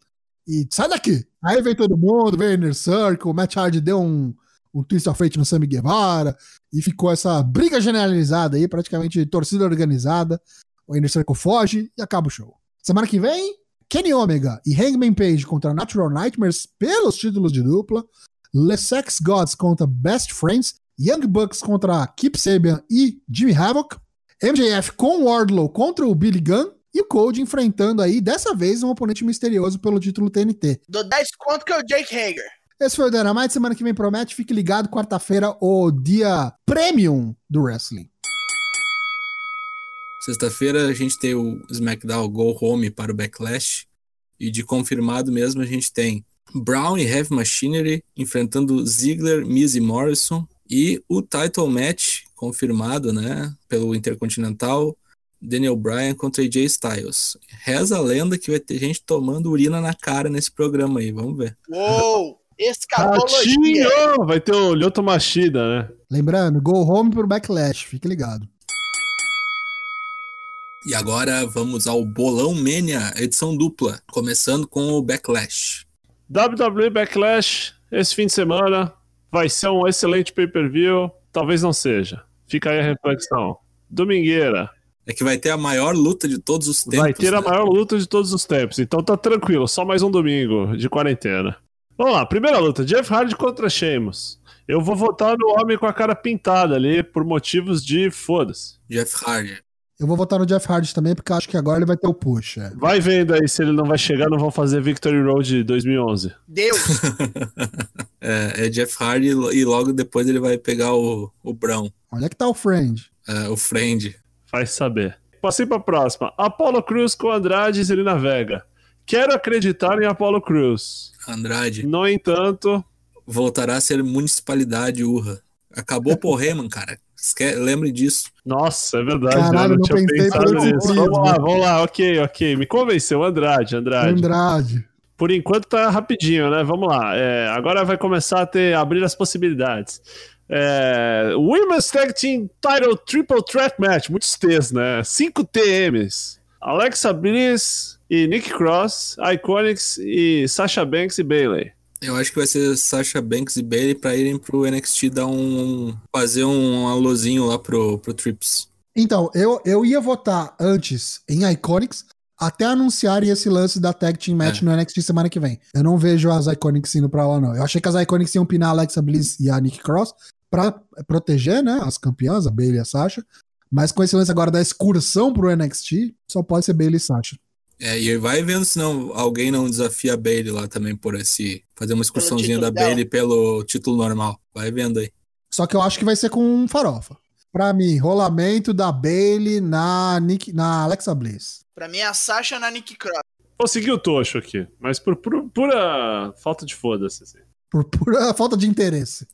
e sai daqui. Aí vem todo mundo, vem Inner Circle, o Matt Hardy deu um, um twist of fate no Sammy Guevara e ficou essa briga generalizada aí, praticamente torcida organizada. O Inner Circle foge e acaba o show. Semana que vem, Kenny Omega e Hangman Page contra Natural Nightmares pelos títulos de dupla. The Sex Gods contra Best Friends. Young Bucks contra Kip Sabian e Jimmy Havoc. MJF com Wardlow contra o Billy Gunn. E o Code enfrentando aí, dessa vez, um oponente misterioso pelo título TNT. Dou 10 conto que é o Jake Hager. Esse foi o Dynamite. Semana que vem promete. Fique ligado. Quarta-feira, o dia premium do wrestling. Sexta-feira a gente tem o SmackDown Go Home para o Backlash. E de confirmado mesmo a gente tem Brown e Heavy Machinery enfrentando Ziggler, Miz e Morrison. E o title match confirmado, né, pelo Intercontinental, Daniel Bryan contra AJ Styles. Reza a lenda que vai ter gente tomando urina na cara nesse programa aí, vamos ver. Uou! Escatologia! Ratinho! Vai ter o Lyoto Machida, né? Lembrando, go home pro backlash. Fique ligado. E agora vamos ao Bolão Mania, edição dupla, começando com o Backlash. WWE Backlash, esse fim de semana, vai ser um excelente pay-per-view. Talvez não seja. Fica aí a reflexão. Domingueira. É que vai ter a maior luta de todos os tempos. vai ter a né? maior luta de todos os tempos. Então tá tranquilo, só mais um domingo de quarentena. Vamos lá, primeira luta: Jeff Hardy contra Sheamus. Eu vou votar no homem com a cara pintada ali por motivos de foda-se. Jeff Hardy. Eu vou votar no Jeff Hardy também, porque acho que agora ele vai ter o push. é. Vai vendo aí se ele não vai chegar, não vão fazer Victory Road 2011. Deus. *laughs* É, é Jeff Hardy e logo depois ele vai pegar o, o Brown, Onde é que tá o Friend? é, o Friend. Vai saber. Passei pra próxima. Apollo Cruz com Andrade e Zelina Vega. Quero acreditar em Apollo Cruz. Andrade No entanto, voltará a ser municipalidade Urra. Acabou por Heyman, cara. Esque- Lembre disso. nossa, é verdade. Caralho, eu não não tinha pensei pensado nisso. Vamos lá, vamos lá, ok, ok. Me convenceu, Andrade, Andrade. Andrade. Por enquanto tá rapidinho, né? Vamos lá. É, agora vai começar a ter abrir as possibilidades. É, Women's Tag Team Title Triple Threat Match, muitos T's, né? 5 TMs. Alexa Bliss e Nick Cross, Iconics e Sasha Banks e Bailey. Eu acho que vai ser Sasha Banks e Bailey pra irem pro NXT dar um. fazer um alôzinho lá pro, pro Trips. Então, eu, eu ia votar antes em Iconics até anunciarem esse lance da Tag Team Match É. no NXT semana que vem. Eu não vejo as Iconics indo pra lá, não. Eu achei que as Iconics iam pinar a Alexa Bliss e a Nick Cross pra proteger, né, as campeãs, a Bailey e a Sasha. Mas com esse lance agora da excursão pro NXT, só pode ser Bailey e Sasha. É, e vai vendo se não, alguém não desafia a Bailey lá também por esse. fazer uma excursãozinha da dela. Bailey pelo título normal. Vai vendo aí. Só que eu acho que vai ser com um farofa. Pra mim, rolamento da Bailey na, Nick, na Alexa Bliss. pra mim é a Sasha na Nick Cross. Vou seguir o Tocho aqui, mas por, por- pura falta de foda-se. assim. Por pura *laughs* falta de interesse.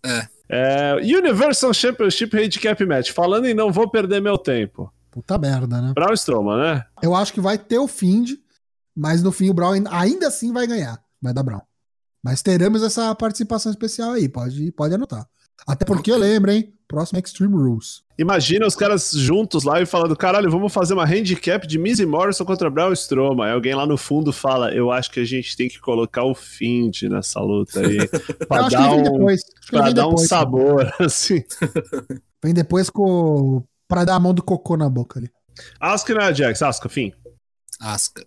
É, Universal Championship Handicap Match. Falando em não vou perder meu tempo. Puta merda, né? Braun Strowman, né? Eu acho que vai ter o Find, mas no fim o Brown ainda- assim vai ganhar. Vai dar Brown. Mas teremos essa participação especial aí, pode, pode anotar. Até porque, lembra, hein? Próximo Extreme Rules. Imagina os caras juntos lá e falando: caralho, vamos fazer uma handicap de e Morrison contra Braun Strowman. Aí alguém lá no fundo fala: eu acho que a gente tem que colocar o Find nessa luta aí. *laughs* Pra dar, vem um, pra dar um sabor, *laughs* assim. Vem depois com. Pra dar a mão do cocô na boca ali. Asuka e Nia Jax, Asuka, fim. Asca.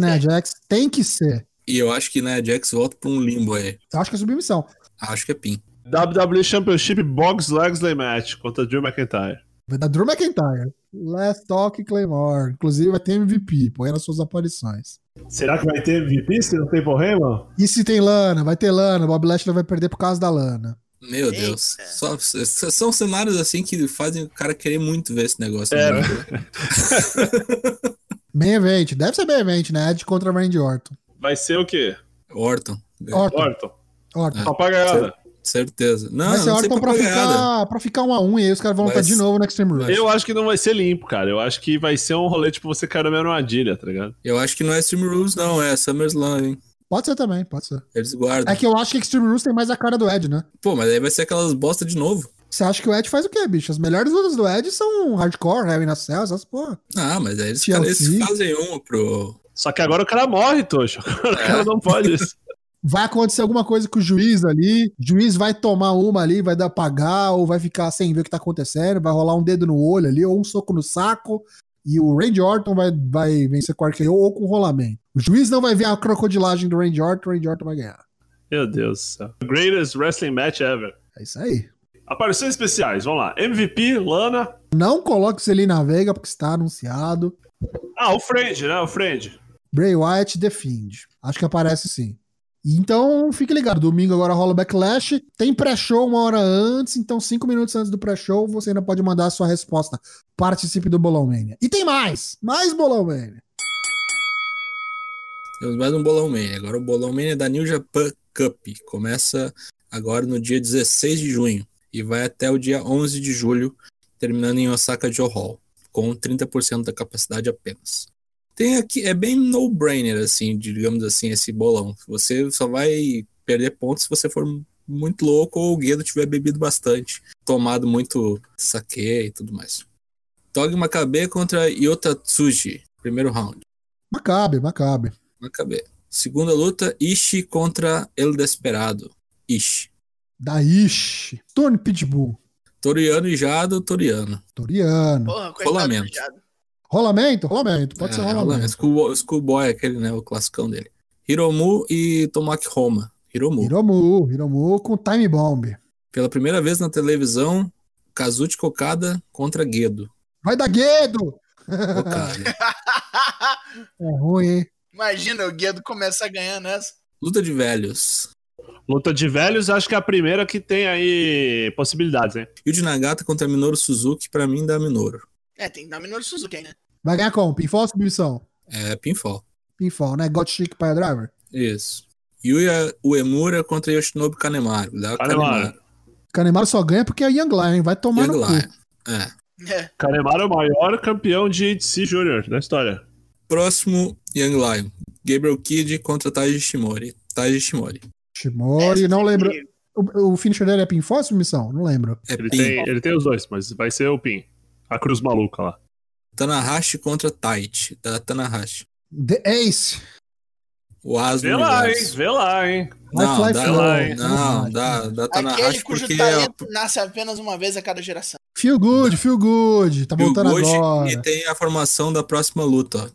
Né, ser. Jax tem que ser. E eu acho que né, Jax volta pra um limbo aí. Eu acho que é submissão. Acho que é PIN. WWE Championship Box Legsley Match contra Drew McIntyre. Vai dar Drew McIntyre. Last Talk Claymore. Inclusive vai ter MVP. Põe nas suas aparições. Será que vai ter MVP se não tem Paul Heyman? E se tem lana? Vai ter lana. Bob Lashley vai perder por causa da lana. Meu Eita. Deus. Só, são cenários assim que fazem o cara querer muito ver esse negócio. É, né? *laughs* Main event. Deve ser main event, né? Ed contra Randy Orton. Vai ser o quê? Orton. Orton. Orton. Orton. Papagaiada. Certeza. Não, Vai ser não Orton pra ficar, pra ficar um a um e aí os caras vão Vai lutar de novo no Extreme Rules. Eu acho que não vai ser limpo, cara. Eu acho que vai ser um rolê tipo você caiu na minha armadilha, tá ligado? Eu acho que não é Extreme Rules, não. É SummerSlam, hein? Pode ser também, pode ser. Eles guardam. É que eu acho que Extreme Rules tem mais a cara do Ed, né? Pô, mas aí vai ser aquelas bosta de novo. Você acha que o Ed faz o quê, bicho? As melhores lutas do Ed são hardcore, Heavy na Cell, essas porra. Ah, mas aí eles, cara, eles fazem uma pro. Só que agora o cara morre, Tocho. Agora o cara não pode isso. Vai acontecer alguma coisa com o juiz ali, o juiz vai tomar uma ali, vai dar pagar, ou vai ficar sem ver o que tá acontecendo, vai rolar um dedo no olho ali, ou um soco no saco, e o Randy Orton vai, vai vencer com RKO ou com rolamento. O juiz não vai ver a crocodilagem do Randy Orton, o Randy Orton vai ganhar. Meu Deus do céu. Greatest wrestling match ever. É isso aí. Aparições especiais, vamos lá. MVP, Lana. Não coloque o Celina Vega, porque está anunciado. Ah, o Friend, né? O Friend. Bray Wyatt defende. Acho que aparece sim. Então, fique ligado. Domingo agora rola Backlash. Tem pré-show uma hora antes, então cinco minutos antes do pré-show você ainda pode mandar a sua resposta. Participe do Bolão Mania. E tem mais! Mais Bolão Mania. Temos mais um Bolão Mania. Agora o Bolão Mania da New Japan Cup. Começa agora no dia 16 de junho e vai até o dia 11 de julho, terminando em Osaka Joe Hall, com 30% da capacidade apenas. Tem aqui, é bem no-brainer, assim, digamos assim, esse bolão. Você só vai perder pontos se você for muito louco ou o Guedo tiver bebido bastante, tomado muito sake e tudo mais. Togi Makabe contra Yota Tsuji, primeiro round. Macabe, Macabe. Makabe. Segunda luta, Ishi contra El Desperado. Ishi. Da Ishi. Tony Pitbull. Toriano e Jado, Toriano. Toriano. Porra, Rolamento. do Jado. Rolamento? Rolamento. Pode É, ser rolamento. rolamento. School- Schoolboy, aquele, né? O classicão dele. Hiromu e Tomoaki Roma. Hiromu. Hiromu. Hiromu com Time Bomb. Pela primeira vez na televisão, Kazuchi Kokada contra Guedo. Vai dar Guedo! *laughs* É ruim, hein? Imagina o Guedo começar ganhando essa. Luta de velhos. Luta de velhos, acho que é a primeira que tem aí possibilidades, hein? Yuji Nagata contra Minoru Suzuki, pra mim dá Minoru. É, tem que dar Minoru Suzuki aí, né? Vai ganhar como? Pinfall ou submissão? É pinfall. Pinfall, né? Got Chic Pile Driver. Isso. Yuya Uemura contra Yoshinobu Kanemaru. Dá Kanemaru. Kanemaru. Só ganha porque é Young Lion, vai tomar Young no cu. Lion. É. É. Kanemaru é o maior campeão de ITC Júnior da história. Próximo, Young Lion. Gabriel Kidd contra Taiji Shimori. Taiji Shimori. Shimori, Essa não lembro. O, o finisher dele é pinfall ou submissão? Não lembro. É Ele pin. tem, ele tem os dois, mas vai ser o Pin. A cruz maluca lá. Tanahashi contra Taichi, da Tanahashi. The Ace. O As Vê do lá, hein? Vê lá, hein? Não, dá, fly flow. não, dá, dá Aquele Tanahashi cujo porque é talento nasce apenas uma vez a cada geração. Feel good, feel good. Tá o voltando Goji agora. e tem a formação da próxima luta, ó.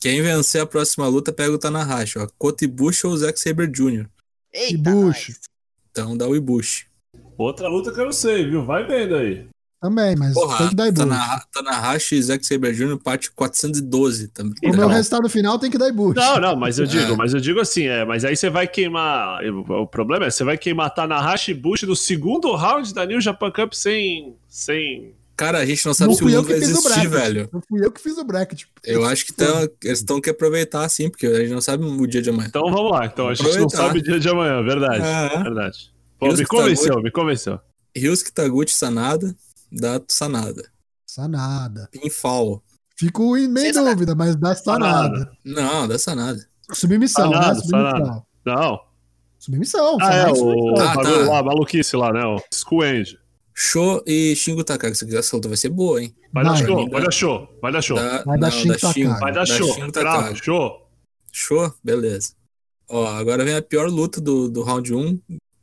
Quem vencer a próxima luta pega o Tanahashi, ó. Kota Ibushi ou Zack Saber Jr. Eita, Ibushi. Então dá o Ibushi. Outra luta que eu não sei, viu? Vai vendo aí. Também, mas Porra, tem que dar Ibushi. Tana- Tanahashi e Zack Saber Jr. parte 412 também. O meu Não. resultado final tem que dar Ibushi. Não, não, mas eu É. digo, mas eu digo assim, é, mas aí você vai queimar. O problema é, você vai queimar Tanahashi e Bush no segundo round da New Japan Cup sem. sem. Cara, a gente não sabe Não se o mundo vai o existir, velho. Não fui eu que fiz o bracket. Eu acho que tão, eles estão que aproveitar, sim, porque a gente não sabe o dia de amanhã. Então vamos lá. Então a gente não Aproveitar. sabe o dia de amanhã, verdade. É. Verdade. Pô, me tá convenceu, muito. me convenceu. Ryusuke Taguchi Sanada, dá Sanada. Sanada. Pinfall. Fico em meio Sem sanada. dúvida, mas dá sanada. Não, dá Sanada. Submissão, Sanada, né? Submissão. sanada. Não. Submissão. Ah, é, sanada o. Ah, bagulho tá. lá, maluquice lá, né? O School End. Sho e Shingo Takagi. Essa luta vai ser boa, hein? Vai dar Vai. show, vai dar show, vai dar show. Vai dar não, dá Shingo. Vai dar show. Show. Show? Beleza. Ó, agora vem a pior luta do, do round 1.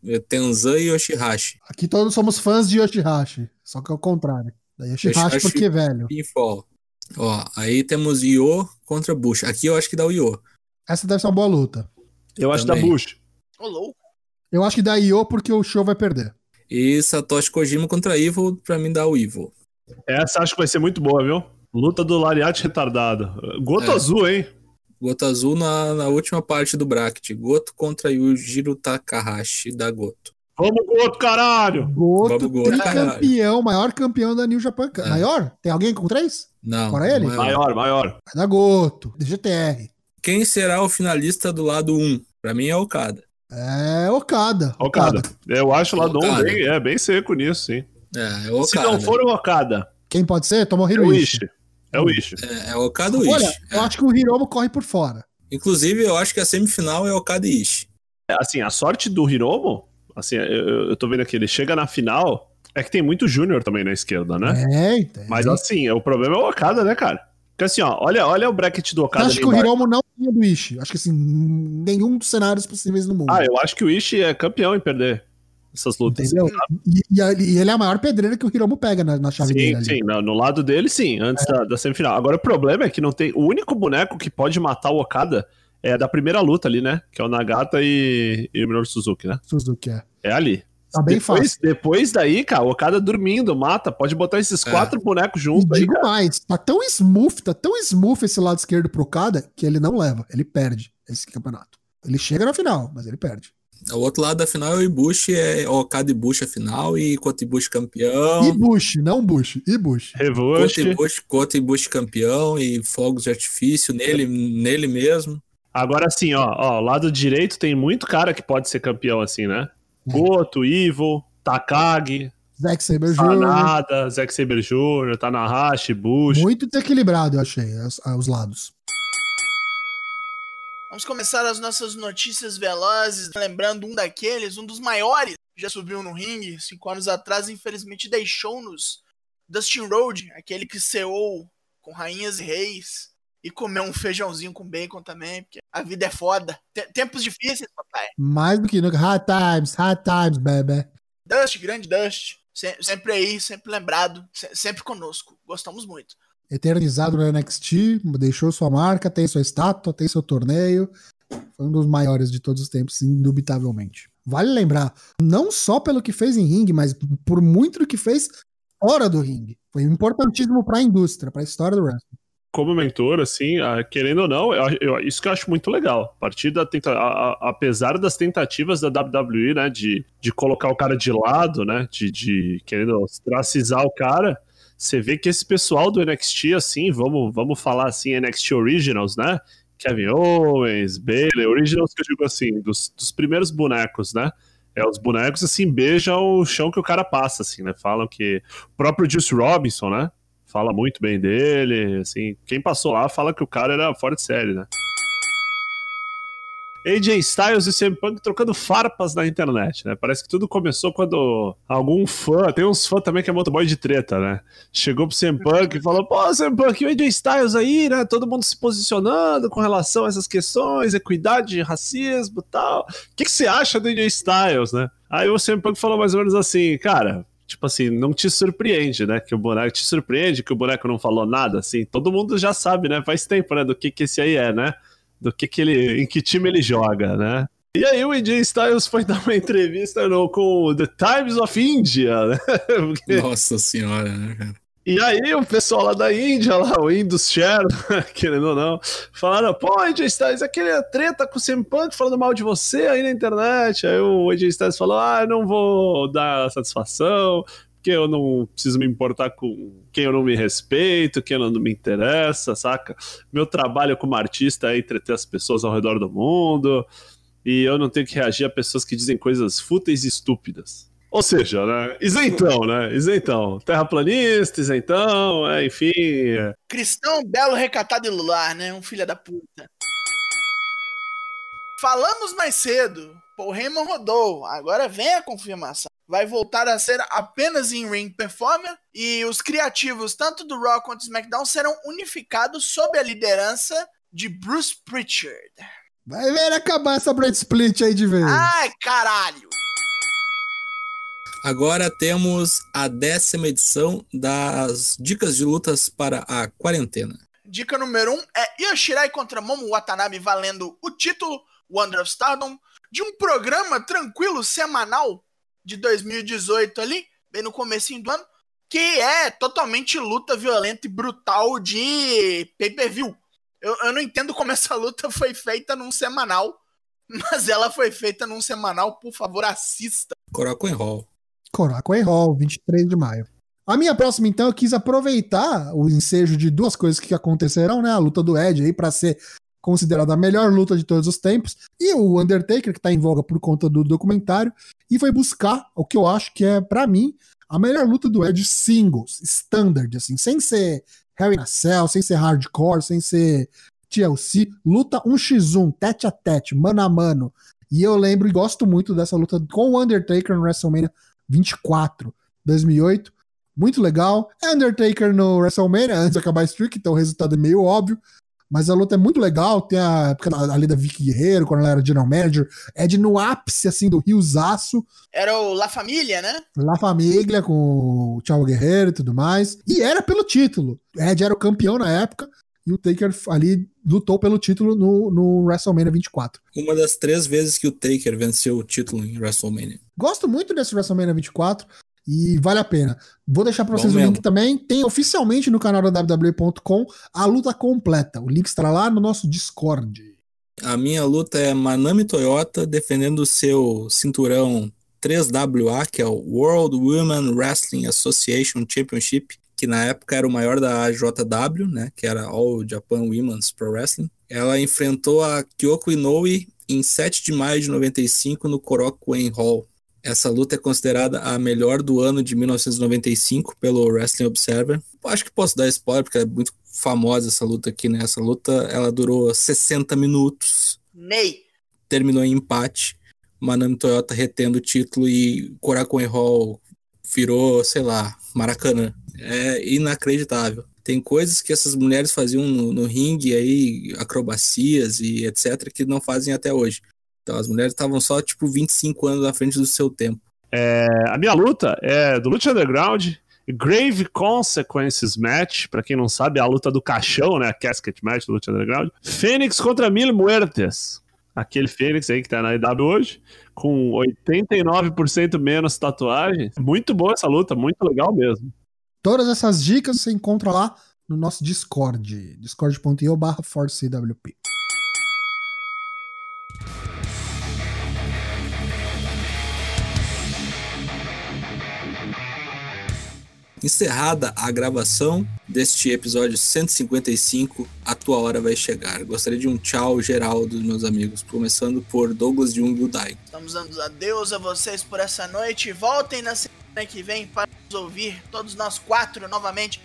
é Tenzan e Yoshihashi. Aqui todos somos fãs de Yoshihashi. Só que é o contrário. Da Yoshihashi Yoshihashi- porque, velho. Pinfall. Ó, aí temos Io contra Bush. Aqui eu acho que dá o Io. Essa deve ser uma boa luta. Eu acho da Também. Bush. Ô, louco. Eu acho que dá Io porque o show vai perder. E Satoshi Kojima contra Evil, pra mim dá o Evil. Essa acho que vai ser muito boa, viu? Luta do Lariat retardado. Goto É. azul, hein? Goto Azul na, na última parte do bracket. Goto contra Yujiro Takahashi da Goto. Vamos, Goto, caralho! Goto, Vamos, tricampeão, maior campeão da New Japan. Cup. É. Maior? Tem alguém com três? Não. Fora ele? é- Maior, maior. Vai dar Goto, DGTR. Quem será o finalista do lado 1? Pra mim é Okada. É Okada. Okada. Eu acho lá do Okada. bem, é bem seco nisso, sim. É, é Okada. Se não for o Okada, Quem pode ser? é Tomohiro o Ishii. Ishi. É o Ishi. É, é Okada ou Olha, Ishii. eu É. acho que o Hiromo corre por fora. Inclusive, eu acho que a semifinal é Okada e Ishii. Assim, a sorte do Hiromo, assim, eu, eu tô vendo aqui, ele chega na final, é que tem muito Júnior também na esquerda, né? É, tem. Mas assim, o problema é o Okada, né, cara? Porque assim, ó, olha, olha o bracket do Eu Okada acho ali que o. Hiromo não tinha do Ishii. Acho que assim, nenhum dos cenários possíveis no mundo. Ah, eu acho que o Ishi é campeão em perder essas lutas. Entendeu? E, e ele é a maior pedreira que o Hiromo pega na, na chave dele Sim, sim, no, lado dele, sim, antes da, da semifinal. Agora, o problema é que não tem. O único boneco que pode matar o Okada é da primeira luta ali, né? Que é o Nagata e, e o Minoru Suzuki, né? Suzuki é. É ali. Tá bem depois, fácil. Depois daí, cara, o Okada dormindo, mata. Pode botar esses É. quatro bonecos juntos aí, digo cara. mais, tá tão smooth, tá tão smooth esse lado esquerdo pro Okada que ele não leva, ele perde esse campeonato. Ele chega na final, mas ele perde. O outro lado da final é o Ibushi, é Okada e Bushi a final, e Kota Ibushi campeão. E Bush, não Bush, e Bush. Kota. Ibushi, Kota Ibushi campeão, e fogos de artifício nele, nele mesmo. Agora sim, ó, ó, lado direito tem muito cara que pode ser campeão assim, né? Goto, Evil, Takagi, Zack Saber Jr. Sanada, Zack Saber Jr., Tanahashi, Bush. Muito desequilibrado, eu achei, os, os lados. Vamos começar as nossas notícias velozes. Lembrando um daqueles, um dos maiores, já subiu no ringue cinco anos atrás, infelizmente deixou-nos. Dustin Road, aquele que ceou com rainhas e reis e comeu um feijãozinho com bacon também, porque a vida é foda. Te- Tempos difíceis, papai. Mais do que nunca. Hard times, hard times, baby. Dust, grande Dust. Se- Sempre aí, sempre lembrado, se- sempre conosco. Gostamos muito. Eternizado no NXT, deixou sua marca, tem sua estátua, tem seu torneio. Foi um dos maiores de todos os tempos, indubitavelmente. vale lembrar, não só pelo que fez em ringue, mas por muito do que fez fora do ringue. Foi importantíssimo para a indústria, para a história do wrestling. Como mentor, assim, ah, querendo ou não, eu, eu, isso que eu acho muito legal. A partir da tenta, a, a, apesar das tentativas da WWE, né, de, de colocar o cara de lado, né, de, de querendo ostracizar o cara, você vê que esse pessoal do NXT, assim, vamos, vamos falar assim, NXT Originals, né? Kevin Owens, Bailey, Originals que eu digo assim, dos, dos primeiros bonecos, né? É, os bonecos, assim, beijam o chão que o cara passa, assim, né? Falam que. O próprio Juice Robinson, né? Fala muito bem dele, assim. Quem passou lá fala que o cara era fora de série, né? AJ Styles e CM Punk trocando farpas na internet, né? Parece que tudo começou quando algum fã, tem uns fãs também que é motoboy de treta, né? Chegou pro CM Punk e falou: pô, CM Punk, o AJ Styles aí, né? Todo mundo se posicionando com relação a essas questões, equidade, racismo e tal. O que, que você acha do AJ Styles, né? Aí o CM Punk falou mais ou menos assim, cara, tipo assim, não te surpreende, né? Que o boneco te surpreende que o boneco não falou nada, assim. Todo mundo já sabe, né? Faz tempo, né? Do que que esse aí é, né? do que, que ele, em que time ele joga, né? E aí o AJ Styles foi *laughs* dar uma entrevista no, com o The Times of India, né? *laughs* Porque... Nossa senhora, né, cara? E aí o pessoal lá da Índia, lá, o Indus Share, *laughs* querendo ou não, falaram, pô, AJ Styles, aquele treta com o CM Punk falando mal de você aí na internet. Aí o AJ Styles falou, ah, eu não vou dar satisfação, porque eu não preciso me importar com quem eu não me respeito, quem não me interessa, saca? Meu trabalho como artista é entreter as pessoas ao redor do mundo e eu não tenho que reagir a pessoas que dizem coisas fúteis e estúpidas. Ou seja, né? Isentão, né? Isentão. Terraplanista, isentão, é, enfim. É. Cristão, belo, recatado e lular, né? Um filho da puta. Falamos mais cedo. Paul Heyman rodou. Agora vem a confirmação vai voltar a ser apenas em ring performer e os criativos tanto do Raw quanto do SmackDown serão unificados sob a liderança de Bruce Pritchard. Vai ver acabar essa Brad Split aí de vez. Ai, caralho! Agora temos a décima edição das dicas de lutas para a quarentena. Dica número 1 um é Yoshirai contra Momo Watanabe valendo o título Wonder of Stardom de um programa tranquilo semanal de 2018 ali, bem no começo do ano, que é totalmente luta violenta e brutal de pay-per-view. Eu, eu não entendo como essa luta foi feita num semanal, *laughs* mas ela foi feita num semanal, por favor, assista. Coraco em Hall. Em Hall, 23 de maio. A minha próxima, então, eu quis aproveitar o ensejo de duas coisas que acontecerão, né? A luta do Ed aí para ser considerada a melhor luta de todos os tempos, e o Undertaker, que está em voga por conta do documentário, e foi buscar o que eu acho que é, para mim, a melhor luta do Edge singles, standard, assim, sem ser Harry na Cell, sem ser hardcore, sem ser TLC, luta 1x1, tete a tete, mano a mano. E eu lembro e gosto muito dessa luta com o Undertaker no WrestleMania 24, 2008. Muito legal. É Undertaker no WrestleMania, antes de acabar a streak, então o resultado é meio óbvio. Mas a luta é muito legal, tem a época ali da Vicky Guerreiro, quando ela era general manager, é de no ápice, assim, do Riozaço. Era o La Família, né? La Família, com o Thiago Guerreiro e tudo mais. E era pelo título. Ed era o campeão na época, e o Taker ali lutou pelo título no, no WrestleMania 24. Uma das três vezes que o Taker venceu o título em WrestleMania. Gosto muito desse WrestleMania 24. E vale a pena. Vou deixar para vocês Bom o link também. Tem oficialmente no canal da WWE.com a luta completa. O link estará lá no nosso Discord. A minha luta é Manami Toyota defendendo o seu cinturão 3WA, que é o World Women Wrestling Association Championship, que na época era o maior da JW, né, que era All Japan Women's Pro Wrestling. Ela enfrentou a Kyoko Inoue em 7 de maio de 95 no Korakuen Hall, essa luta é considerada a melhor do ano de 1995 pelo Wrestling Observer. Acho que posso dar spoiler, porque é muito famosa essa luta aqui, né? Essa luta, ela durou 60 minutos. Ney! Terminou em empate. Manami Toyota retendo o título e Korakuen Hall virou, sei lá, Maracanã. É inacreditável. Tem coisas que essas mulheres faziam no, no ringue aí, acrobacias e etc, que não fazem até hoje. Então as mulheres estavam só, tipo, 25 anos à frente do seu tempo. É, a minha luta é do Lucha Underground, Grave Consequences Match, para quem não sabe, é a luta do caixão, né? A casket match do Lucha Underground. Fênix contra Mil Muertes. aquele Fênix aí que tá na IW hoje, com 89% menos tatuagem. Muito boa essa luta, muito legal mesmo. Todas essas dicas você encontra lá no nosso Discord, discord.io barra ForceWP. Encerrada a gravação deste episódio 155, a tua hora vai chegar. Gostaria de um tchau geral dos meus amigos, começando por Douglas de Dai. Estamos dando adeus a vocês por essa noite. Voltem na semana que vem para nos ouvir, todos nós quatro novamente,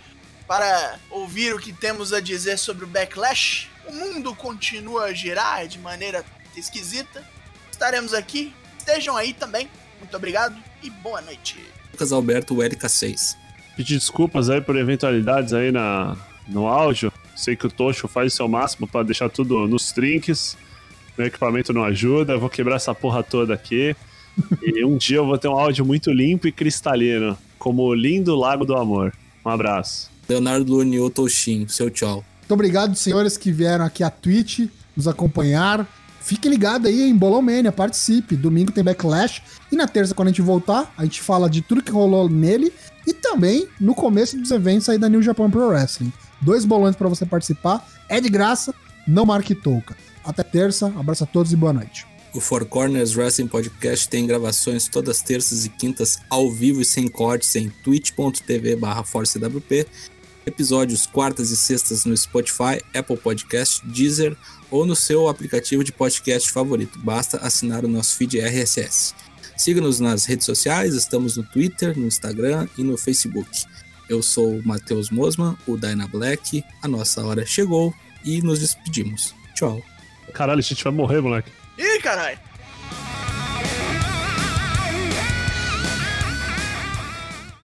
para ouvir o que temos a dizer sobre o Backlash. O mundo continua a girar de maneira esquisita. Estaremos aqui. Estejam aí também. Muito obrigado e boa noite. Lucas Alberto, LK6 pedir desculpas aí por eventualidades aí na, no áudio. Sei que o Tocho faz o seu máximo para deixar tudo nos trinques. Meu equipamento não ajuda, eu vou quebrar essa porra toda aqui. E um dia eu vou ter um áudio muito limpo e cristalino, como o lindo Lago do Amor. Um abraço. Leonardo Lunio Toshin, seu tchau. Muito obrigado, senhores que vieram aqui à Twitch nos acompanhar. Fique ligado aí em Bolão Mania, participe. Domingo tem Backlash. E na terça, quando a gente voltar, a gente fala de tudo que rolou nele e também no começo dos eventos aí da New Japan Pro Wrestling. Dois bolões para você participar, é de graça, não marque touca. Até terça, abraço a todos e boa noite. O Four Corners Wrestling Podcast tem gravações todas terças e quintas ao vivo e sem cortes em twitch.tv ForceWP, episódios quartas e sextas no Spotify, Apple Podcast, Deezer ou no seu aplicativo de podcast favorito. Basta assinar o nosso feed RSS. Siga-nos nas redes sociais, estamos no Twitter, no Instagram e no Facebook. Eu sou o Matheus Mosman, o Dyna Black. A nossa hora chegou e nos despedimos. Tchau. Caralho, a gente vai morrer, moleque. いいから。い